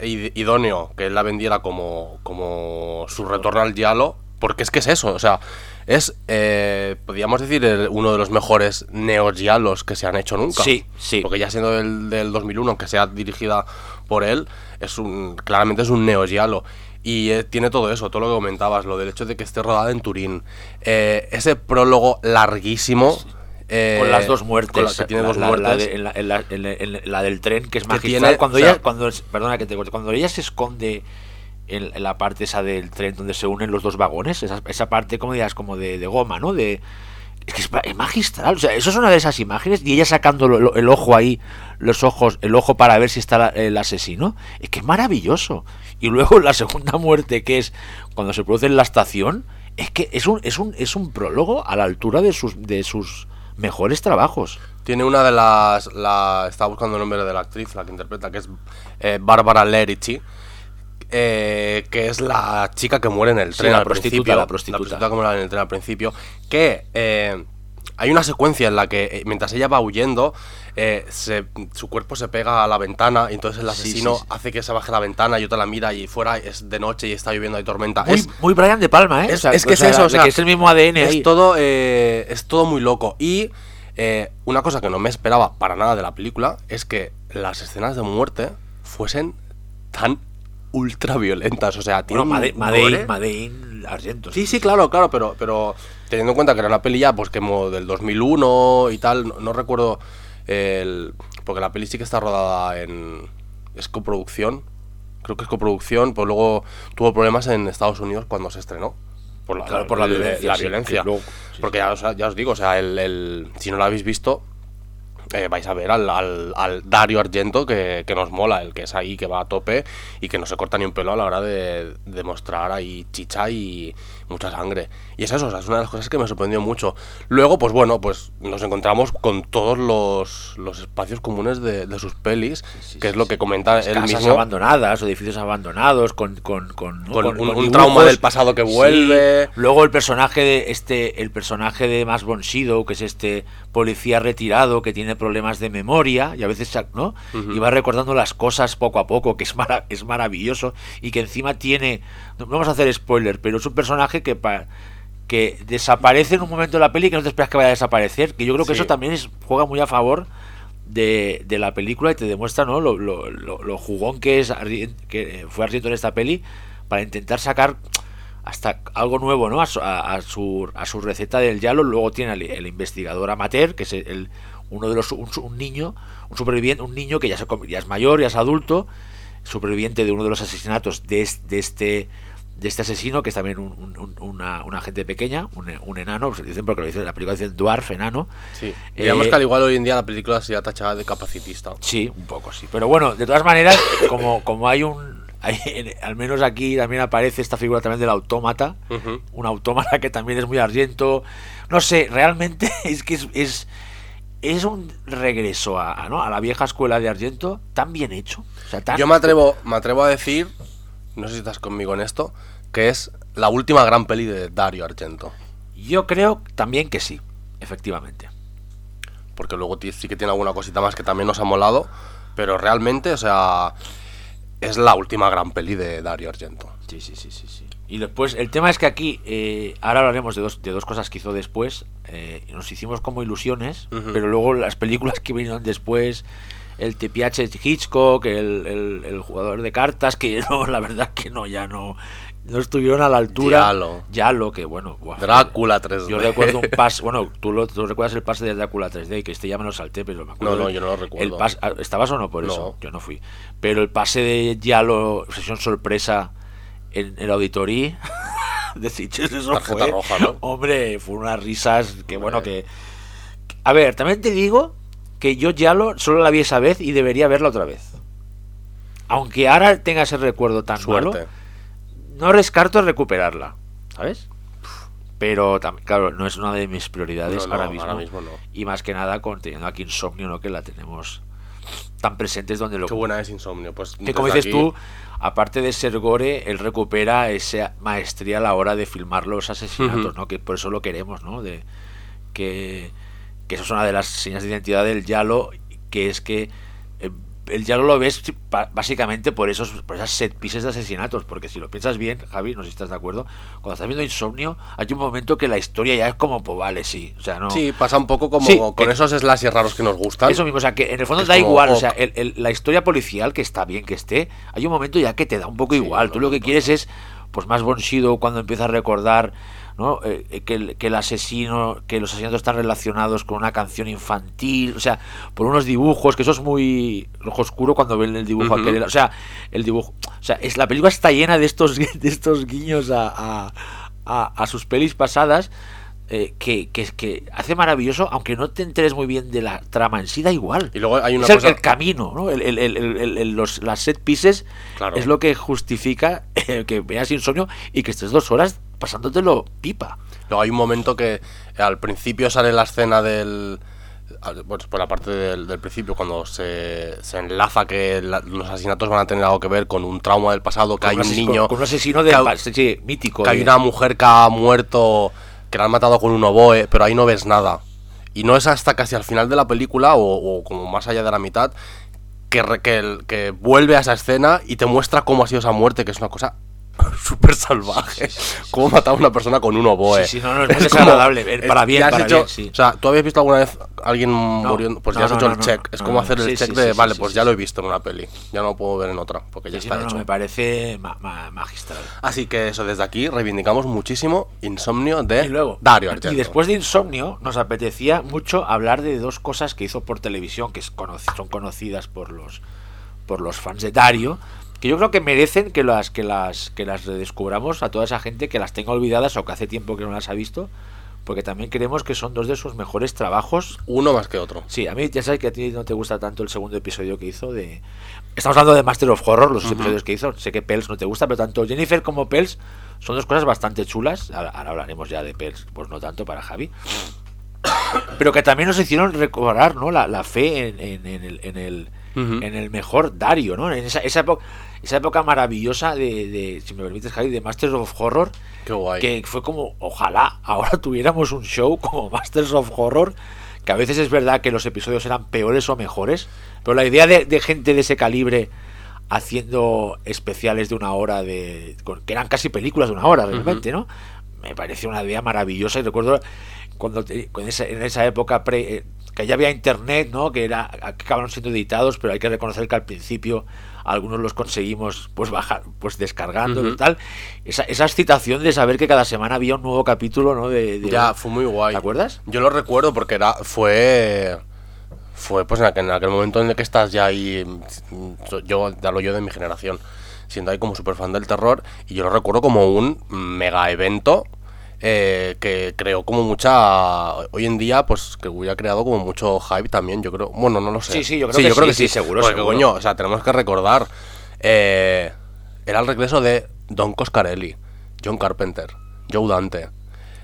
id- idóneo que él la vendiera como, como su retorno al Yalo, porque es que es eso, o sea, es, eh, podríamos decir, el- uno de los mejores neo-Yalos que se han hecho nunca. Sí, sí. Porque ya siendo del, del 2001, aunque sea dirigida por él, es un claramente es un neo-Yalo. Y eh, tiene todo eso, todo lo que comentabas, lo del hecho de que esté rodada en Turín. Eh, ese prólogo larguísimo. eh, con las dos muertes, con la que tiene la, dos la- muertes. la de- en la- en la- en la- en la del tren que es Que magistral. tiene, cuando o sea- ella, cuando, perdona que te corte, cuando ella se esconde en, la parte esa del tren donde se unen los dos vagones, esa, esa parte como dirías, como de, de goma, ¿no? De es que es, ma- es magistral, o sea, eso es una de esas imágenes y ella sacando el ojo ahí, los ojos, el ojo para ver si está el asesino, es que es maravilloso. Y luego la segunda muerte que es cuando se produce en la estación, es que es un es un es un prólogo a la altura de sus de sus mejores trabajos. Tiene una de las. La, estaba buscando el nombre de la actriz, la que interpreta, que es eh, Bárbara Lerici. Eh, que es la chica que muere en el Sí, tren la al prostituta, principio. la prostituta. que muere en el tren al principio. Que eh, hay una secuencia en la que eh, mientras ella va huyendo, eh, se- su cuerpo se pega a la ventana y entonces el asesino sí, sí. hace que se baje la ventana y otra la mira y fuera es de noche y está lloviendo, hay tormenta. Muy, Es- muy Brian de Palma, ¿eh? es, es que es eso, o sea, que es el mismo ADN es ahí. todo, es todo muy loco. Y una cosa que no me esperaba para nada de la película es que las escenas de muerte fuesen tan ultra violentas. O sea, tiene Bueno, Made-. Madein, Argento. Sí, sí, claro, claro, pero, pero teniendo en cuenta que era una peli ya pues como del 2001 y tal, no, no recuerdo el... Porque la peli sí que está rodada en... Es coproducción, creo que es coproducción, pues luego tuvo problemas en Estados Unidos cuando se estrenó. Por la, Claro, por la violencia, la violencia. que luego- sí, Porque ya, os- ya os digo, o sea, el, el- si no lo habéis visto, vais a ver al, al- al Dario Argento que, que nos mola, el que es ahí, que va a tope y que no se corta ni un pelo a la hora de, de mostrar ahí chicha y mucha sangre. Y es eso, o sea, es una de las cosas que me sorprendió mucho. Luego, pues bueno, pues nos encontramos con todos los, los espacios comunes de, de sus pelis, que es lo que comenta él casas mismo. abandonadas o edificios abandonados con con, con. Con un- un trauma del pasado que vuelve. luego el personaje de este el personaje de Max von que es este policía retirado que tiene problemas de memoria y a veces no y va recordando las cosas poco a poco que es mara- es maravilloso y que encima tiene no vamos a hacer spoiler pero es un personaje que pa- que desaparece en un momento de la peli que no te esperas que vaya a desaparecer que yo creo que Sí. eso también es, juega muy a favor de, de la película y te demuestra ¿no? lo, lo- lo- lo jugón que es que fue en esta peli para intentar sacar hasta algo nuevo ¿no? a, su, a- a su, a su receta del Yalo luego tiene el, el investigador amateur que es el, uno de los un, un niño un superviviente un niño que ya, se, com- ya es mayor ya es adulto superviviente de uno de los asesinatos de, es- de este de este asesino que es también un, un- un- una, una gente pequeña un, un enano pues dicen porque lo dicen en la película dicen dwarf enano Sí. Eh, Digamos que al igual hoy en día la película se ha tachada de capacitista. Sí, un poco sí. Pero bueno, de todas maneras, como, como hay un. hay- en- al menos aquí también aparece esta figura también del autómata. Un autómata que también es muy argento. No sé, realmente es que es. es es un regreso a, a, ¿no? a la vieja escuela de Argento tan bien hecho. O sea, tan- Yo me atrevo, me atrevo a decir, no sé si estás conmigo en esto, que es la última gran peli de Dario Argento. Yo creo también que sí, efectivamente. Porque luego sí que tiene alguna cosita más que también nos ha molado. Pero realmente, o sea, es la última gran peli de Dario Argento. Sí, sí, sí, sí, sí. Y después, el tema es que aquí, eh, ahora hablaremos de dos, de dos cosas que hizo después. eh, nos hicimos como ilusiones, pero luego las películas que vinieron después, el TPH Hitchcock, el, el- el jugador de cartas, que no, la verdad que no, ya no, no estuvieron a la altura. Yalo. Yalo, que bueno. Drácula 3D. Yo recuerdo un pase, bueno, tú, lo, tú recuerdas el pase de Drácula 3D, que este ya me lo salté, pero me acuerdo. No, no, yo no lo recuerdo. El pas- ah, ¿Estabas o no por No. eso? Yo no fui. Pero el pase de Yalo, sesión sorpresa en el auditorio de Sitges, eso fue. roja, ¿no? Hombre, fue unas risas que, bueno, que. A ver, también te digo que yo Yalo solo la vi esa vez y debería verla otra vez. Aunque ahora tenga ese recuerdo tan malo, Suerte. no descarto recuperarla, ¿sabes? Pero claro, no es una de mis prioridades No, no, ahora, mismo, ahora mismo no. Y más que nada con teniendo aquí Insomnio, ¿no? Que la tenemos tan presentes donde lo Qué buena es Insomnio. Pues que como dices aquí- tú, aparte de ser gore, él recupera esa maestría a la hora de filmar los asesinatos. ¿no? Que por eso lo queremos, ¿no? De que, que eso es una de las señas de identidad del Yalo, que es que eh, el Yalo lo ves básicamente por esos por esas set pieces de asesinatos, porque si lo piensas bien, Javi, no sé si estás de acuerdo, cuando estás viendo Insomnio, hay un momento que la historia ya es como, pues vale, sí, o sea, no... Sí, pasa un poco como Sí, con que- esos slashers raros que nos gustan. Eso mismo, o sea, que en el fondo da como, igual, o sea, el- el- la historia policial, que está bien que esté, hay un momento ya que te da un poco igual. Tú lo que quieres es, pues más Bonsido cuando empieza a recordar, ¿no? Eh, eh, que, el, que el asesino, que los asesinatos están relacionados con una canción infantil, o sea, por unos dibujos, que eso es muy rojo oscuro cuando ven el dibujo Ujú. aquel, o sea, el dibujo, o sea, es, la película está llena de estos, de estos guiños a, a, a- a sus pelis pasadas. eh, que, que, que hace maravilloso, aunque no te enteres muy bien de la trama en sí, da igual. Y luego hay una es el, cosa- el camino, ¿no? El, el- el- el- el- el- los, las set pieces Claro. es lo que justifica eh, que veas insomnio y que estés dos horas pasándotelo pipa. Luego hay un momento que al principio sale la escena del. Bueno, por la parte del, del principio, cuando se, se enlaza que la- los asesinatos van a tener algo que ver con un trauma del pasado, que hay un niño. Con, con un asesino de que sí, mítico. que hay una mujer que ha muerto, que la han matado con un oboe, pero ahí no ves nada. Y no es hasta casi al final de la película, o, o como más allá de la mitad, que, que vuelve a esa escena y te muestra cómo ha sido esa muerte, que es una cosa súper salvaje. Cómo matar a una persona con un oboe. Sí, sí, no, no, es como- desagradable, eh, eh, para bien, ya has para hecho- bien, sí. O sea, ¿tú habías visto alguna vez alguien muriendo? Pues ya no, has no, hecho no, el no, check. es no, como no, hacer el check de, vale, pues ya lo he visto en una peli. Ya no lo puedo ver en otra, porque ya está no, no, hecho. me parece ma- ma- magistral. Así que eso, desde aquí reivindicamos muchísimo Insomnio de Y luego, Dario Argento. y después de Insomnio, nos apetecía mucho hablar de dos cosas que hizo por televisión, que es son conocidas por los, por los fans de Dario, que yo creo que merecen que las, que las, que las redescubramos a toda esa gente que las tenga olvidadas o que hace tiempo que no las ha visto, porque también creemos que son dos de sus mejores trabajos. Uno más que otro. Sí, a mí ya sabes que a ti no te gusta tanto el segundo episodio que hizo de... Estamos hablando de Master of Horror, los episodios que hizo. Sé que Pels no te gusta, pero tanto Jennifer como Pels son dos cosas bastante chulas. Ahora, ahora hablaremos ya de Pels, pues no tanto para Javi. Pero que también nos hicieron recobrar ¿no? la, la fe en, en- en el, en, el, en el mejor Dario, ¿no? En esa, esa, época, esa época maravillosa de, de, si me permites, Javi, de Masters of Horror, Qué guay. que fue como, ojalá ahora tuviéramos un show como Masters of Horror, que a veces es verdad que los episodios eran peores o mejores, pero la idea de, de gente de ese calibre haciendo especiales de una hora, de que eran casi películas de una hora realmente, ¿no? Me pareció una idea maravillosa y recuerdo cuando te- con esa- en esa época pre- eh, que ya había internet, ¿no? Que era acabaron siendo editados, pero hay que reconocer que al principio algunos los conseguimos pues bajar, pues descargando y tal. Esa, esa excitación de saber que cada semana había un nuevo capítulo, ¿no? De, de- Ya, fue muy guay. ¿Te acuerdas? Yo lo recuerdo porque era fue fue pues en aquel, en aquel momento en el que estás ya ahí yo hablo yo de mi generación siendo ahí como súper fan del terror y yo lo recuerdo como un mega evento eh, que creó como mucha hoy en día pues que hubiera creado como mucho hype también yo creo bueno no lo sé Sí, sí, yo creo que sí, sí, seguro, porque seguro. coño o sea tenemos que recordar eh, era el regreso de Don Coscarelli John Carpenter Joe Dante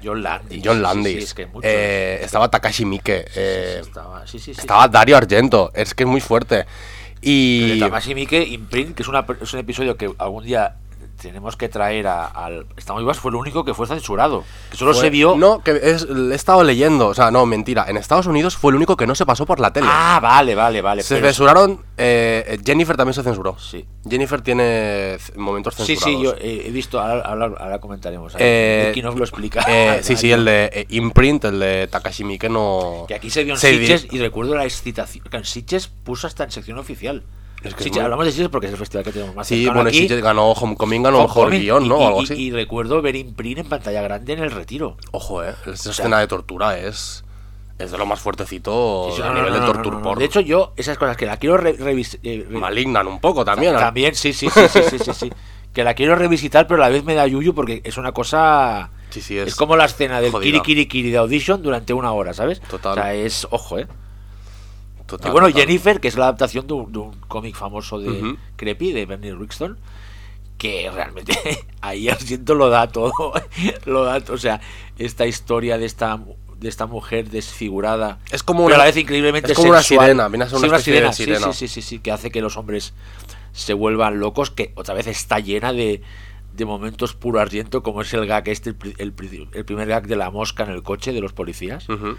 John Landis. John sí, Landis. sí, es que muchos- eh, estaba Takashi Miike. eh, estaba, sí, Dario Argento. Es que es muy fuerte. Y... Tamashi Miike Imprint, que es, una, es un episodio que algún día tenemos que traer a- al Estamos Vivas, fue el único que fue censurado. Que solo fue- se vio. No, que es, he estado leyendo. O sea, no, mentira. En Estados Unidos fue el único que no se pasó por la tele. Ah, vale, vale, vale. se pero- censuraron. eh, Jennifer también se censuró. Sí. Jennifer tiene momentos Sí, censurados. sí, yo eh, he visto, ahora, ahora- ahora comentaremos. Eh, Aquí nos lo explica. Eh, sí, sí, el de eh, Imprint, el de Takashi Miike no. Que aquí se vio en di- y recuerdo la excitación. Que en Sitges puso hasta en sección oficial. Es que es Sitges- muy- Hablamos de Sitges porque es el festival que tenemos más Sí, bueno, aquí. sí, ganó Homecoming, ganó mejor Homecoming, guion, y- ¿no? y- o algo y- así. Y recuerdo ver Imprint en pantalla grande en el retiro. Ojo, eh. Esa sea- escena de tortura es. Es de lo más fuertecito Sí, sí, a no, nivel no, de torture porn. De hecho, yo, esas cosas que la quiero re- revis- eh, re- malignan un poco también. También, sí, sí, sí, sí, sí, sí, sí. Que la quiero revisitar, pero a la vez me da yuyu porque es una cosa. Sí, sí, es Es como la escena del jodida. Kiri Kiri Kiri de Audition durante una hora, ¿sabes? Total. O sea, es. Ojo, ¿eh? Total, y bueno, total. Jennifer, que es la adaptación de un, cómic famoso de Ujú. Creepy, de Bernie Wrightson, que realmente ahí siento lo da todo. lo da, o sea, esta historia de esta de esta mujer desfigurada Es como pero una- a la vez increíblemente es como una sirena, viene a ser Sí, una especie de sí, sirena. Sí, sí, sí, sí, que hace que los hombres se vuelvan locos, que otra vez está llena de, de momentos puro ardiento, como es el gag este, el, el pri- el primer gag de la mosca en el coche de los policías Ujú.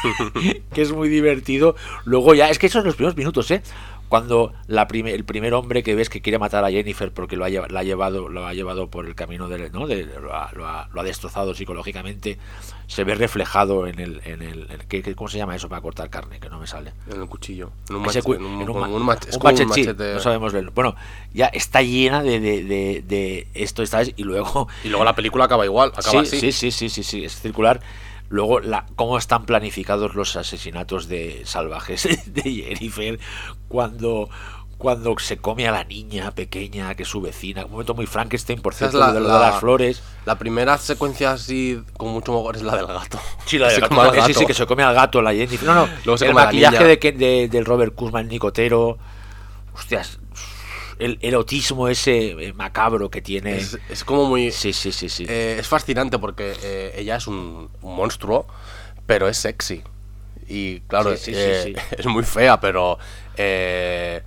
que es muy divertido. Luego ya, es que esos son los primeros minutos, ¿eh? Cuando la prime- el primer hombre que ves que quiere matar a Jennifer porque lo ha, lleva- la ha llevado, lo ha llevado por el camino del, ¿no? De- lo, ha, lo ha- lo ha destrozado psicológicamente, se ve reflejado en el, en el, en- ¿qué- qué- ¿cómo se llama eso para cortar carne? Que no me sale. En el cuchillo. En un machete. cu- en un, en un con ma- un mach- es un como un machete, sí, machete. no sabemos leerlo. Bueno, ya está llena de, de, de, de esto, esta vez, y luego Y luego la película acaba igual. Acaba sí, así. sí, sí, sí, sí, sí, es circular. Luego, la, cómo están planificados los asesinatos de salvajes de Jennifer cuando, cuando se come a la niña pequeña que es su vecina. Un momento muy Frankenstein, por cierto, la- de, lo de la- las flores. La primera secuencia así con mucho mogor es la del gato. Sí, la de Se gato, sí, sí, que se come al gato la Jennifer. No, no, Luego se el come la maquillaje de, que- de- del Robert Kuzman Nicotero. Hostias, el erotismo ese eh, macabro que tiene. Es, es como muy. Sí, sí, sí, sí. Eh, es fascinante porque eh, ella es un, un monstruo, pero es sexy. Y claro, Sí, sí, sí, eh, sí. es muy fea, pero eh,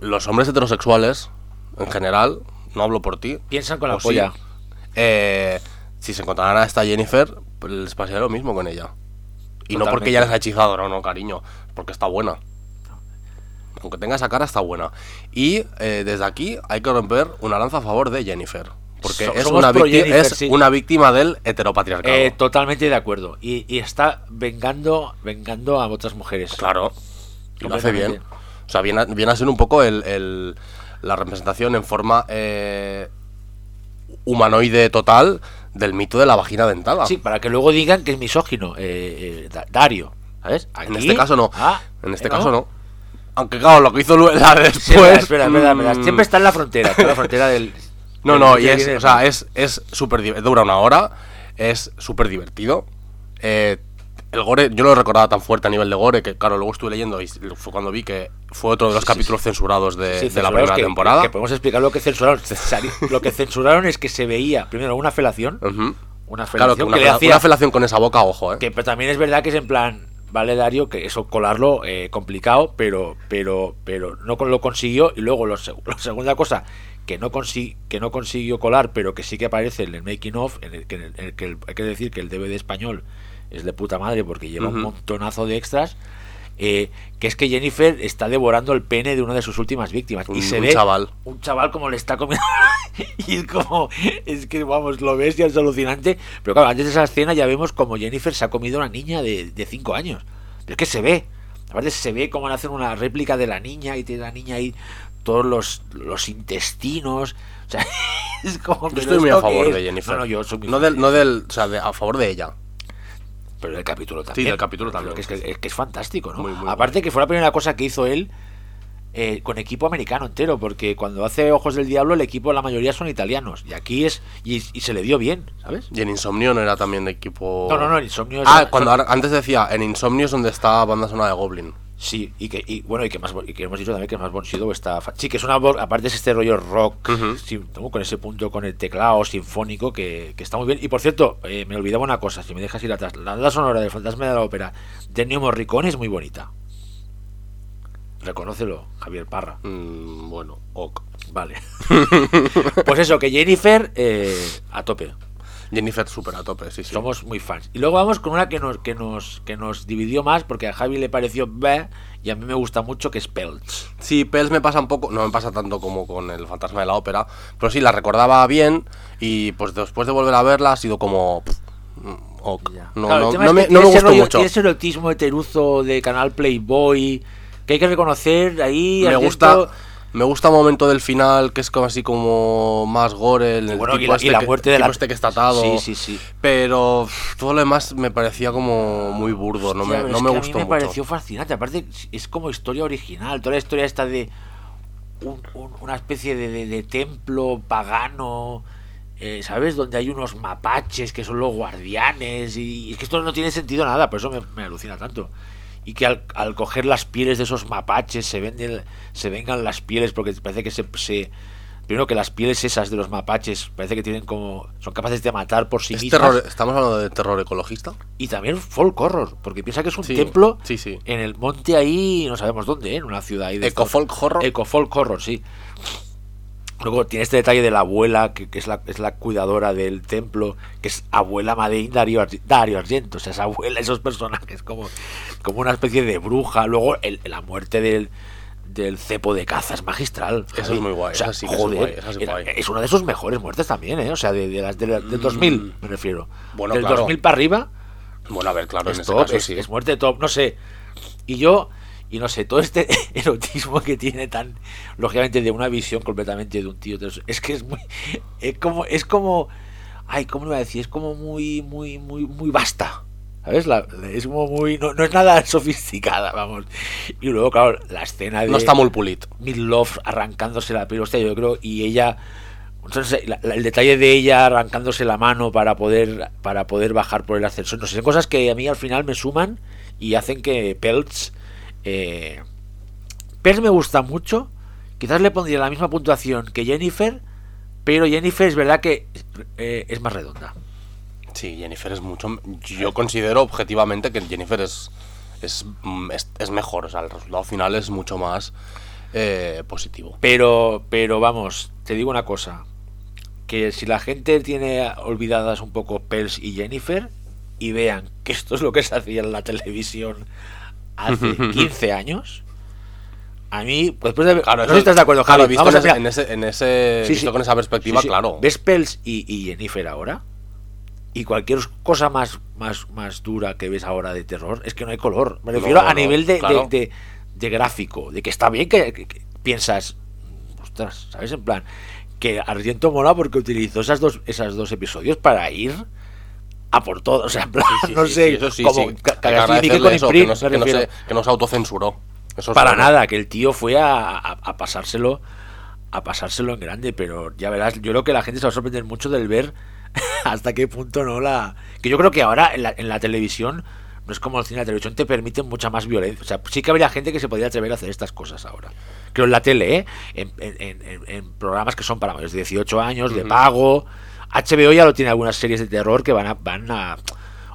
los hombres heterosexuales, en general, no hablo por ti. Piensan con la polla. eh, si se encontraran a esta Jennifer, pues les pasaría lo mismo con ella. Y no porque ella les ha hechizado, no, no, cariño, porque está buena. Aunque tenga esa cara, está buena. Y eh, desde aquí hay que romper una lanza a favor de Jennifer. Porque So- es, una, víctima, Jennifer, es sí. una víctima del heteropatriarcado. Eh, totalmente de acuerdo. Y, y está vengando, vengando a otras mujeres. claro. Y lo hace bien. O sea, viene a, viene a ser un poco el, el- la representación en forma eh, humanoide total del mito de la vagina dentada. Sí, para que luego digan que es misógino, eh, eh, Da- Dario. ¿Sabes? En este caso no. Ah, en este ¿eh, caso no. Aunque claro, lo que hizo la de después. Sí, espera, espera, espera, mm, Siempre está en la frontera, está en la frontera del. No, del- no, y es, o sea, es es súper dura una hora. Es súper divertido. Eh, el gore, yo no lo recordaba tan fuerte a nivel de gore, que claro, luego estuve leyendo y fue cuando vi que fue otro de los Sí, sí, capítulos censurados de, Sí, de la primera que- temporada. Que, podemos explicar lo que censuraron. lo que censuraron es que se veía, primero, una felación. Ujú. Una Claro, felación que una, que le fela- hacía- una felación con esa boca, ojo, ¿eh? Que pero también es verdad que es en plan, vale Dario, que eso colarlo eh, complicado, pero pero pero no lo consiguió y luego lo, la segunda cosa que no consi- que no consiguió colar, pero que sí que aparece en el making of, en el que, en el- en el que el- hay que decir que el DVD español es de puta madre porque lleva un montonazo de extras. Eh, que es que Jennifer está devorando el pene de una de sus últimas víctimas Un- y se un ve chaval. un chaval como le está comiendo y es como es que vamos lo ves y es alucinante pero claro antes de esa escena ya vemos como Jennifer se ha comido a una niña de 5 años pero es que se ve aparte se ve como hacen una réplica de la niña y tiene la niña ahí todos los, los intestinos o sea es como Yo ¿pero estoy muy a favor de Jennifer. no, no, yo soy muy no del, no del, o sea, de- a favor de ella. Pero del capítulo también. del capítulo también, Que es, que, sí, es que es fantástico, ¿no? Muy, muy Aparte que fue la primera cosa que hizo él eh, con equipo americano entero, porque cuando hace Ojos del Diablo el equipo la mayoría son italianos. Y aquí es... Y, y se le dio bien, ¿sabes? Y en Insomnio no era también de equipo. No, no, no, en Insomnio es- Ah, cuando antes decía, en Insomnio es donde está banda sonora de Goblin. Sí, y que y, bueno, y que más y que hemos dicho también que más Bon Sido está sí que es una voz, aparte es este rollo rock, ¿no? con ese punto con el teclado sinfónico que, que está muy bien. Y por cierto, eh, me olvidaba una cosa, si me dejas ir atrás, la banda sonora del Fantasma de la Ópera de Ennio Morricone es muy bonita. Reconócelo, Javier Parra. Mm, bueno, ok. Vale. pues eso, que Jennifer eh, a tope. Jennifer súper a tope, sí, sí. Somos muy fans. Y luego vamos con una que nos, que nos, que nos dividió más, porque a Javi le pareció bleh, y a mí me gusta mucho, que es Pelts. Sí, Pels me pasa un poco, no me pasa tanto como con el fantasma de la ópera, pero sí, la recordaba bien y pues después de volver a verla ha sido como... pff, mm, ok. No, Claro, no- no me, no me gustó rollo- mucho. Ese erotismo heteruzo de canal Playboy, que hay que reconocer ahí. Me gusta, me gusta el momento del final que es como así como más gore, el, Y bueno, y tipo la- este y la que- muerte de tipo la- este que está atado. Sí, sí, sí. Pero pff, todo lo demás me parecía como muy burdo, no me, no me que gustó A mí me mucho. pareció fascinante. Aparte, es como historia original. Toda la historia esta de un- un- una especie de, de- de templo pagano. eh, ¿Sabes? Donde hay unos mapaches que son los guardianes. Y es que esto no tiene sentido nada, por eso me, me alucina tanto. Y que al, al coger las pieles de esos mapaches se venden, se vengan las pieles porque parece que se, se- primero que las pieles esas de los mapaches parece que tienen como son capaces de matar por sí ¿Es mismas terror- ¿Estamos hablando de terror ecologista? y también folk horror, porque piensa que es un Sí, templo sí, sí. en el monte ahí, no sabemos dónde, ¿eh? en una ciudad ahí de ¿Eco-folk horror? Eco-folk horror, sí. Luego tiene este detalle de la abuela, que, que es, la, es la cuidadora del templo, que es abuela Madeleine Dario, Dario Argento, o sea, esa abuela, esos personajes como, como una especie de bruja. Luego el- la muerte del, del cepo de caza es magistral. Eso es muy guay, O sea, esa sí que es guay, es guay. es una de sus mejores muertes también, ¿eh? O sea, de, de las de la- del 2000, me refiero. Mm. Bueno, del claro. 2000 para arriba, Bueno, a ver, claro, es en ese top, caso es, sí. es muerte top, no sé. Y yo, y no sé, todo este erotismo que tiene tan, lógicamente, de una visión completamente de un tío, es que es muy, es como, es como, ay, ¿cómo lo voy a decir? Es como muy, muy, muy, muy vasta. ¿Sabes? La- es como muy, no, no es nada sofisticada, vamos. Y luego, claro, la escena de No está muy pulit. Love arrancándose la piel, hostia, yo creo, y ella, entonces la- la- el detalle de ella arrancándose la mano para poder para poder bajar por el ascensor, no sé, son cosas que a mí al final me suman y hacen que Peltz, eh, me gusta mucho, quizás le pondría la misma puntuación que Jennifer, pero Jennifer es verdad que eh, es más redonda. Sí, Jennifer es mucho. Yo considero objetivamente que Jennifer es, es, mm, es, es mejor. O sea, el resultado final es mucho más eh, positivo. Pero, pero vamos, te digo una cosa. Que si la gente tiene olvidadas un poco Pels y Jennifer y vean que esto es lo que se hacía en la televisión hace 15 años, a mí, después de... Claro, no sé si estás de acuerdo, claro, Javi. visto Vamos en a- ese, en ese, en ese- sí, visto sí. con esa perspectiva, Sí, sí. claro. ¿Ves Pels y, y Jennifer ahora? Y cualquier cosa más, más, más dura que ves ahora de terror, es que no hay color. Me refiero no, a no, nivel de, de- claro. de- de gráfico, de que está bien que, que- que piensas, ostras, ¿sabes? En plan, que Argento mola porque utilizó esas dos, esas dos episodios para ir a por todo. O sea, en plan, Sí, no sé, eso sí, como con eso, que no, se- que no se, que no se autocensuró. Eso es Para nada, que el tío fue a, a- a pasárselo a pasárselo en grande, pero ya verás, yo creo que la gente se va a sorprender mucho del ver hasta qué punto no la. Que yo creo que ahora en la, en la televisión no es como el cine, la televisión te permite mucha más violencia. O sea, sí que habría gente que se podría atrever a hacer estas cosas ahora. Creo en la tele, ¿eh? En, en- en- en programas que son para mayores de 18 años, de pago. HBO ya lo tiene algunas series de terror que van a. Van a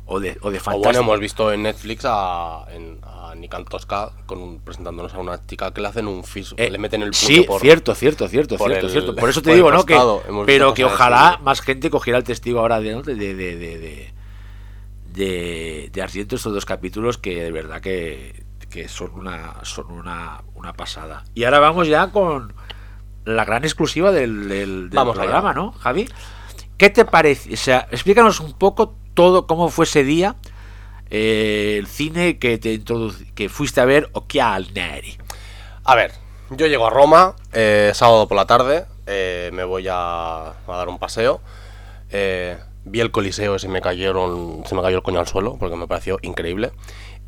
o de, o de O bueno, hemos visto en Netflix a, en, a Nikan Tosca con presentándonos a una chica que le hacen un fis, Eh, le meten el punto sí, por... cierto, cierto, cierto, por cierto, el- cierto. Por eso te por digo, ¿no? Que, pero que ojalá más gente cogiera el testigo ahora de, ¿no? de, de, de, de, de, Argento estos dos capítulos que de verdad que, que son una son una, una pasada. Y ahora vamos ya con la gran exclusiva del, del, del Vamos allá. programa, ¿no, Javi? ¿Qué te parece? O sea, explícanos un poco todo cómo fue ese día, eh, el cine que te que fuiste a ver Occhiali. A ver, yo llego a Roma, eh, sábado por la tarde, eh, me voy a, dar un paseo. vi el coliseo y se me cayó el coño al suelo porque me pareció increíble.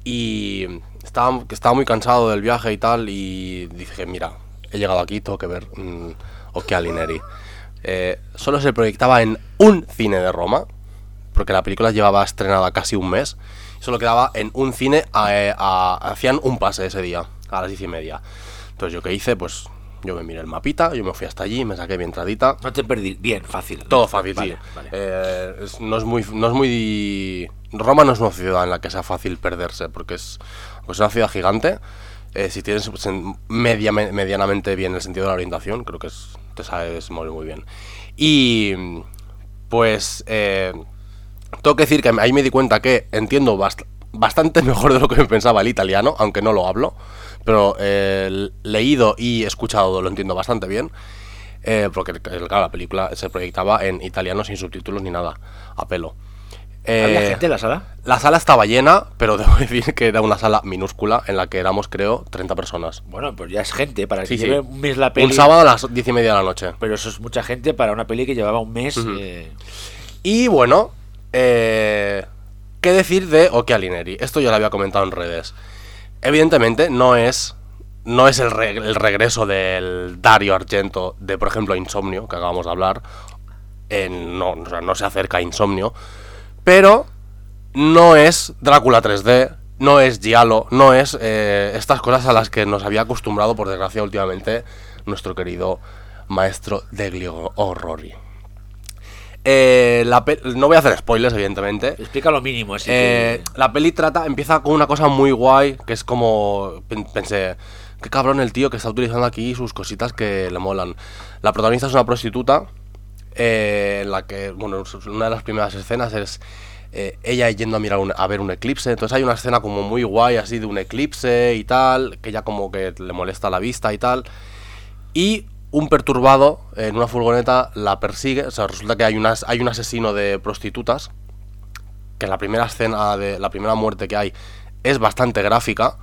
Y estaba, estaba muy cansado del viaje y tal y dije, mira, he llegado aquí, tengo que ver mm, Occhiali Neri. Eh, solo se proyectaba en un cine de Roma, porque la película llevaba estrenada casi un mes. Solo quedaba en un cine, a- a- hacían un pase ese día, a las diez y media. Entonces, ¿yo qué hice? Pues yo me miré el mapita, yo me fui hasta allí, me saqué mi entradita. No te perdí. Bien, fácil. ¿no? Todo fácil, Vale, sí. vale. Eh, es- no es muy. No es muy. Roma no es una ciudad en la que sea fácil perderse, porque es, pues es una ciudad gigante. Eh, si tienes sen- media- medianamente bien el sentido de la orientación, creo que es, te sabes mover muy bien. Y. Pues. eh, tengo que decir que ahí me di cuenta que entiendo bast- bastante mejor de lo que me pensaba el italiano, aunque no lo hablo. Pero eh, leído y escuchado lo entiendo bastante bien. Eh, porque la película se proyectaba en italiano sin subtítulos ni nada, a pelo. ¿Había Eh, gente en la sala? La sala estaba llena, pero debo decir que era una sala minúscula en la que éramos, creo, 30 personas. Bueno, pues ya es gente. Para que Sí, sí. lleve un mes la peli. Un sábado a las 10 y media de la noche. Pero eso es mucha gente para una peli que llevaba un mes. eh, Y bueno, eh, ¿qué decir de Occhialineri? Esto ya lo había comentado en redes. Evidentemente no es, no es el, re- el regreso del Dario Argento de, por ejemplo, Insomnio, que acabamos de hablar. En- no, o sea, no se acerca a Insomnio. Pero no es Drácula 3D, no es Giallo, no es eh, estas cosas a las que nos había acostumbrado, por desgracia, últimamente nuestro querido maestro Deglio Horrori. Eh, la no voy a hacer spoilers, evidentemente. explica lo mínimo. Así Eh, que- la peli trata, empieza con una cosa muy guay, que es como, pen- pensé, qué cabrón el tío que está utilizando aquí sus cositas que le molan. La protagonista es una prostituta, eh, en la que, bueno, una de las primeras escenas es eh, ella yendo a mirar un- a ver un eclipse, entonces hay una escena como muy guay así de un eclipse y tal, que ya como que le molesta la vista y tal. Y un perturbado en una furgoneta la persigue. O sea, resulta que hay, unas, hay un asesino de prostitutas. Que la primera escena de la primera muerte que hay es bastante gráfica.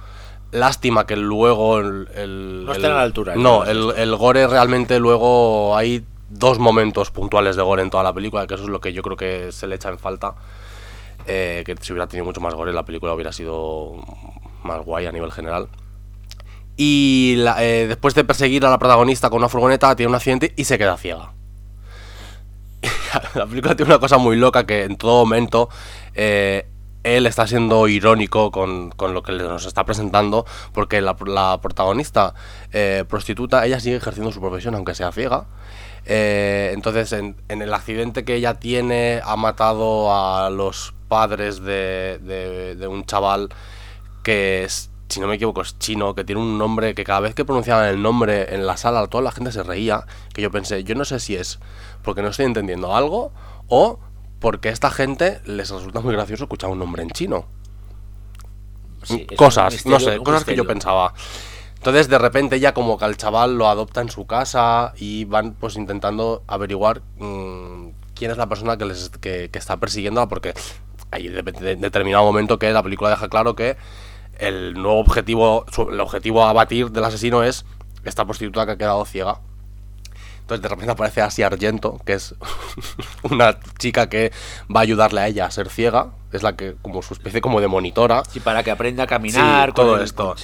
Lástima que luego el. el- No el- están a la altura, ¿eh? No, el, el gore realmente luego hay dos momentos puntuales de gore en toda la película, que eso es lo que yo creo que se le echa en falta. Eh, que si hubiera tenido mucho más gore, la película hubiera sido más guay a nivel general. Y eh, después de perseguir a la protagonista con una furgoneta, tiene un accidente y se queda ciega. la película tiene una cosa muy loca que en todo momento eh, él está siendo irónico con, con lo que nos está presentando, porque la, la protagonista prostituta, ella sigue ejerciendo su profesión aunque sea ciega. Eh, entonces, en, en el accidente que ella tiene, ha matado a los padres de, de- de un chaval que es, si no me equivoco, es chino, que tiene un nombre que cada vez que pronunciaban el nombre en la sala, toda la gente se reía, que yo pensé, yo no sé si es porque no estoy entendiendo algo o porque a esta gente les resulta muy gracioso escuchar un nombre en chino. sí, cosas, misterio, no sé, cosas que yo pensaba. Entonces de repente ya como que al chaval lo adopta en su casa y van pues intentando averiguar mm, quién es la persona que les que, que está persiguiéndola porque hay de, de- determinado momento que la película deja claro que el nuevo objetivo, el objetivo a batir del asesino es esta prostituta que ha quedado ciega. Entonces de repente aparece Asia Argento, que es una chica que va a ayudarle a ella a ser ciega, es la que como su especie como de monitora. Sí, para que aprenda a caminar. Sí, todo esto.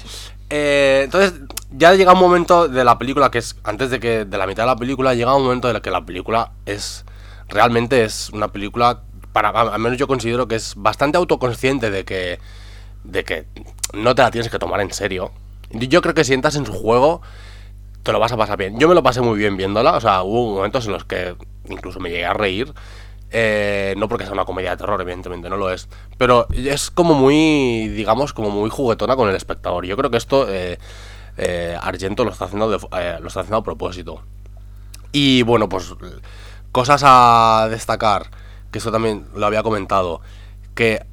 Eh, entonces, ya llega un momento de la película que es, antes de que, de la mitad de la película, llega un momento en el que la película es realmente es una película, para, al menos yo considero que es bastante autoconsciente de que, de que no te la tienes que tomar en serio. Yo creo que si entras en su juego, te lo vas a pasar bien. Yo me lo pasé muy bien viéndola, o sea, hubo momentos en los que incluso me llegué a reír. Eh, no porque sea una comedia de terror, evidentemente, no lo es. Pero es como muy, digamos, como muy juguetona con el espectador. Yo creo que esto eh, eh, Argento lo está, haciendo lo está haciendo a propósito. Y bueno, pues cosas a destacar, que esto también lo había comentado, que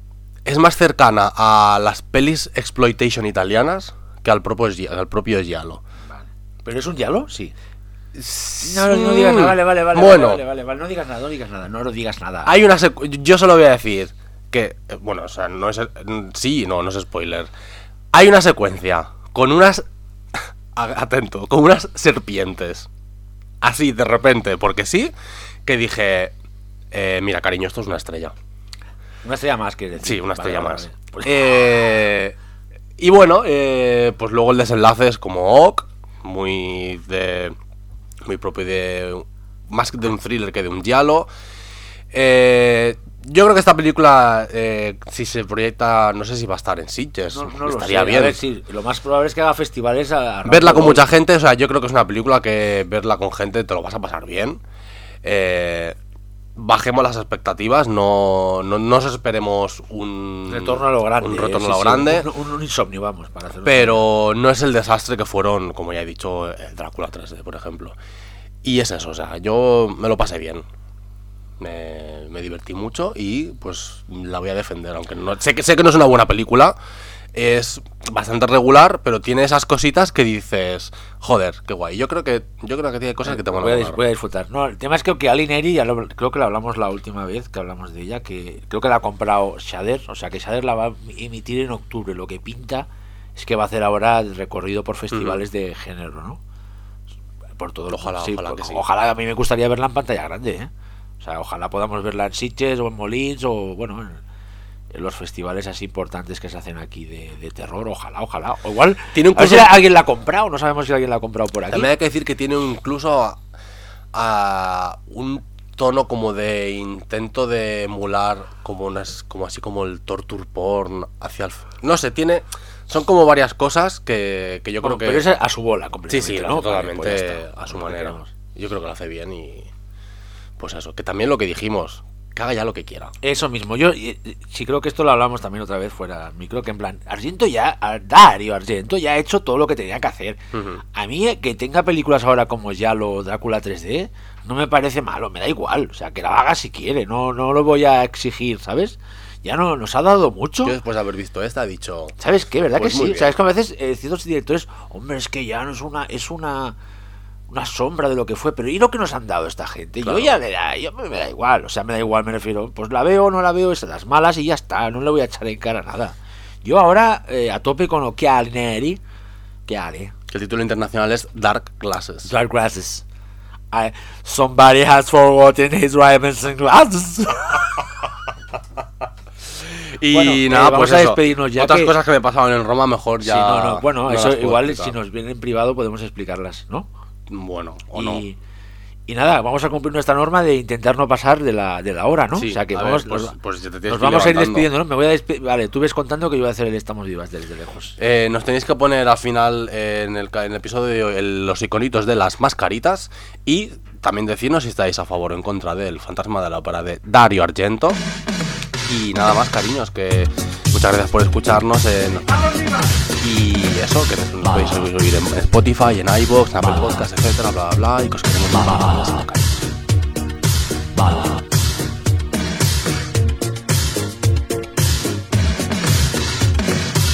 es más cercana a las pelis exploitation italianas que al propio, al propio. ¿Pero es un yalo? Sí. No, no, digas nada, vale, vale, vale, Bueno. vale, vale, vale, no digas nada, no digas nada, no lo digas nada. Hay una secu- yo solo voy a decir que, eh, bueno, o sea, no es, sí, no, no es spoiler. Hay una secuencia con unas, atento, con unas serpientes, así de repente, porque sí, que dije, eh, mira, cariño, esto es una estrella. Una estrella más, que decir. Sí, una estrella vale, más. vale. Eh, y bueno, eh, pues luego el desenlace es como ok, muy de. Muy propio de. Más de un thriller que de un giallo. Eh, yo creo que esta película, eh, si se proyecta, no sé si va a estar en Sitges. no, no lo estaría sé, a bien. ver, sí, lo más probable es que haga festivales a, Verla con mucha gente, o sea, yo creo que es una película que verla con gente te lo vas a pasar bien. Eh, bajemos las expectativas, no, no, no nos esperemos un Retorno a lo grande. Un eh, retorno sí, a lo sí, grande. Un, un- un insomnio, vamos, para hacerlo. Pero no es el desastre que fueron, como ya he dicho, el Drácula 3D, por ejemplo. Y es eso, o sea, yo me lo pasé bien. Me, me divertí mucho y pues la voy a defender, aunque no, sé, que, sé que no es una buena película. Es bastante regular, pero tiene esas cositas que dices, joder, qué guay. Yo creo que yo creo que tiene cosas que te van a voy a, voy a disfrutar. No, el tema es que, que Alineri, ya lo- creo que lo hablamos la última vez que hablamos de ella, que creo que la ha comprado Shader, o sea que Shader la va a emitir en octubre. Lo que pinta es que va a hacer ahora el recorrido por festivales de género, ¿no? Por todo Ojalá, sí, ojalá que sí. Ojalá, a mí me gustaría verla en pantalla grande, ¿eh? O sea, ojalá podamos verla en Sitges o en Molins o, bueno, en, en los festivales así importantes que se hacen aquí de, de terror. Ojalá, ojalá. O igual, Tiene un a ver si alguien la ha comprado, no sabemos si alguien la ha comprado por aquí. También hay que decir que tiene incluso a, a un tono como de intento de emular como unas como así como el torture porn hacia el no sé tiene son como varias cosas que, que yo Bueno, creo que pero es a su bola sí completamente. sí ¿no? hace Vale, pues totalmente está. a su manera yo creo que lo hace bien y pues eso que también lo que dijimos que haga ya lo que quiera Eso mismo, yo sí creo que esto lo hablamos también otra vez fuera del micro, que en plan, Argento ya, Dario Argento ya ha hecho todo lo que tenía que hacer. A mí eh, que tenga películas ahora como Yalo Drácula 3D, no me parece malo, me da igual, o sea, que la haga si quiere, no, no lo voy a exigir, ¿sabes? Ya no nos ha dado mucho. yo después de haber visto esta he dicho ¿Sabes qué? ¿Verdad Pues que sí? bien. ¿Sabes que a veces eh, ciertos directores, hombre, es que ya no es una, es una, una sombra de lo que fue, pero ¿y lo que nos han dado esta gente? Claro. Yo ya le da, yo me, me da igual, o sea, me da igual, me refiero, pues la veo o no la veo, es de las malas y ya está, no le voy a echar en cara nada. Yo ahora eh, a tope con lo que Neri, que haré. el título internacional es Dark Glasses Dark glasses. I, somebody has forgotten his Ray-Bans glasses. y Bueno, eh, nada vamos pues a eso. despedirnos ya otras que- cosas que me pasaban en Roma mejor ya Sí, no, no, bueno, no eso igual explicar. si nos viene en privado podemos explicarlas, ¿no? Bueno o y, no y nada, vamos a cumplir nuestra norma de intentar no pasar de la, de la hora, ¿no? Sí, o sea que a vamos, ver, pues- nos, pues vamos a ir despidiendo, ¿no? Me voy a despe- Vale, tú ves contando que yo voy a hacer el Estamos Vivas desde lejos. Eh, nos tenéis que poner al final eh, en, el, ca- en el episodio de hoy, el- los iconitos de las mascaritas y también decirnos si estáis a favor o en contra del fantasma de la ópera de Dario Argento. Y nada más, cariños, que muchas gracias por escucharnos en... Y eso, que nos podéis oír en Spotify, en iVoox, en Apple Podcast, etcétera, bla, bla, bla, y que os queremos.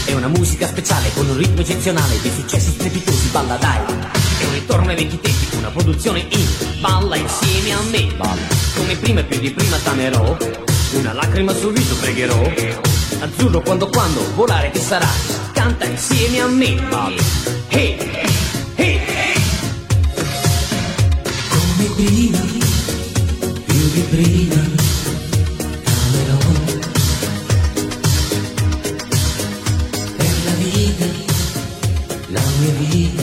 È una musica speciale con un ritmo eccezionale di successi strepitosi, balla dai. È un ritorno ai vecchi tempi, una produzione in balla insieme a me. Come prima e più di prima t'amerò, una lacrima sul viso pregherò. Azzurro quando quando volare che sarà, canta insieme a me. Hey, hey. Come prima, più di prima, t'amerò. per la vita, la mia vita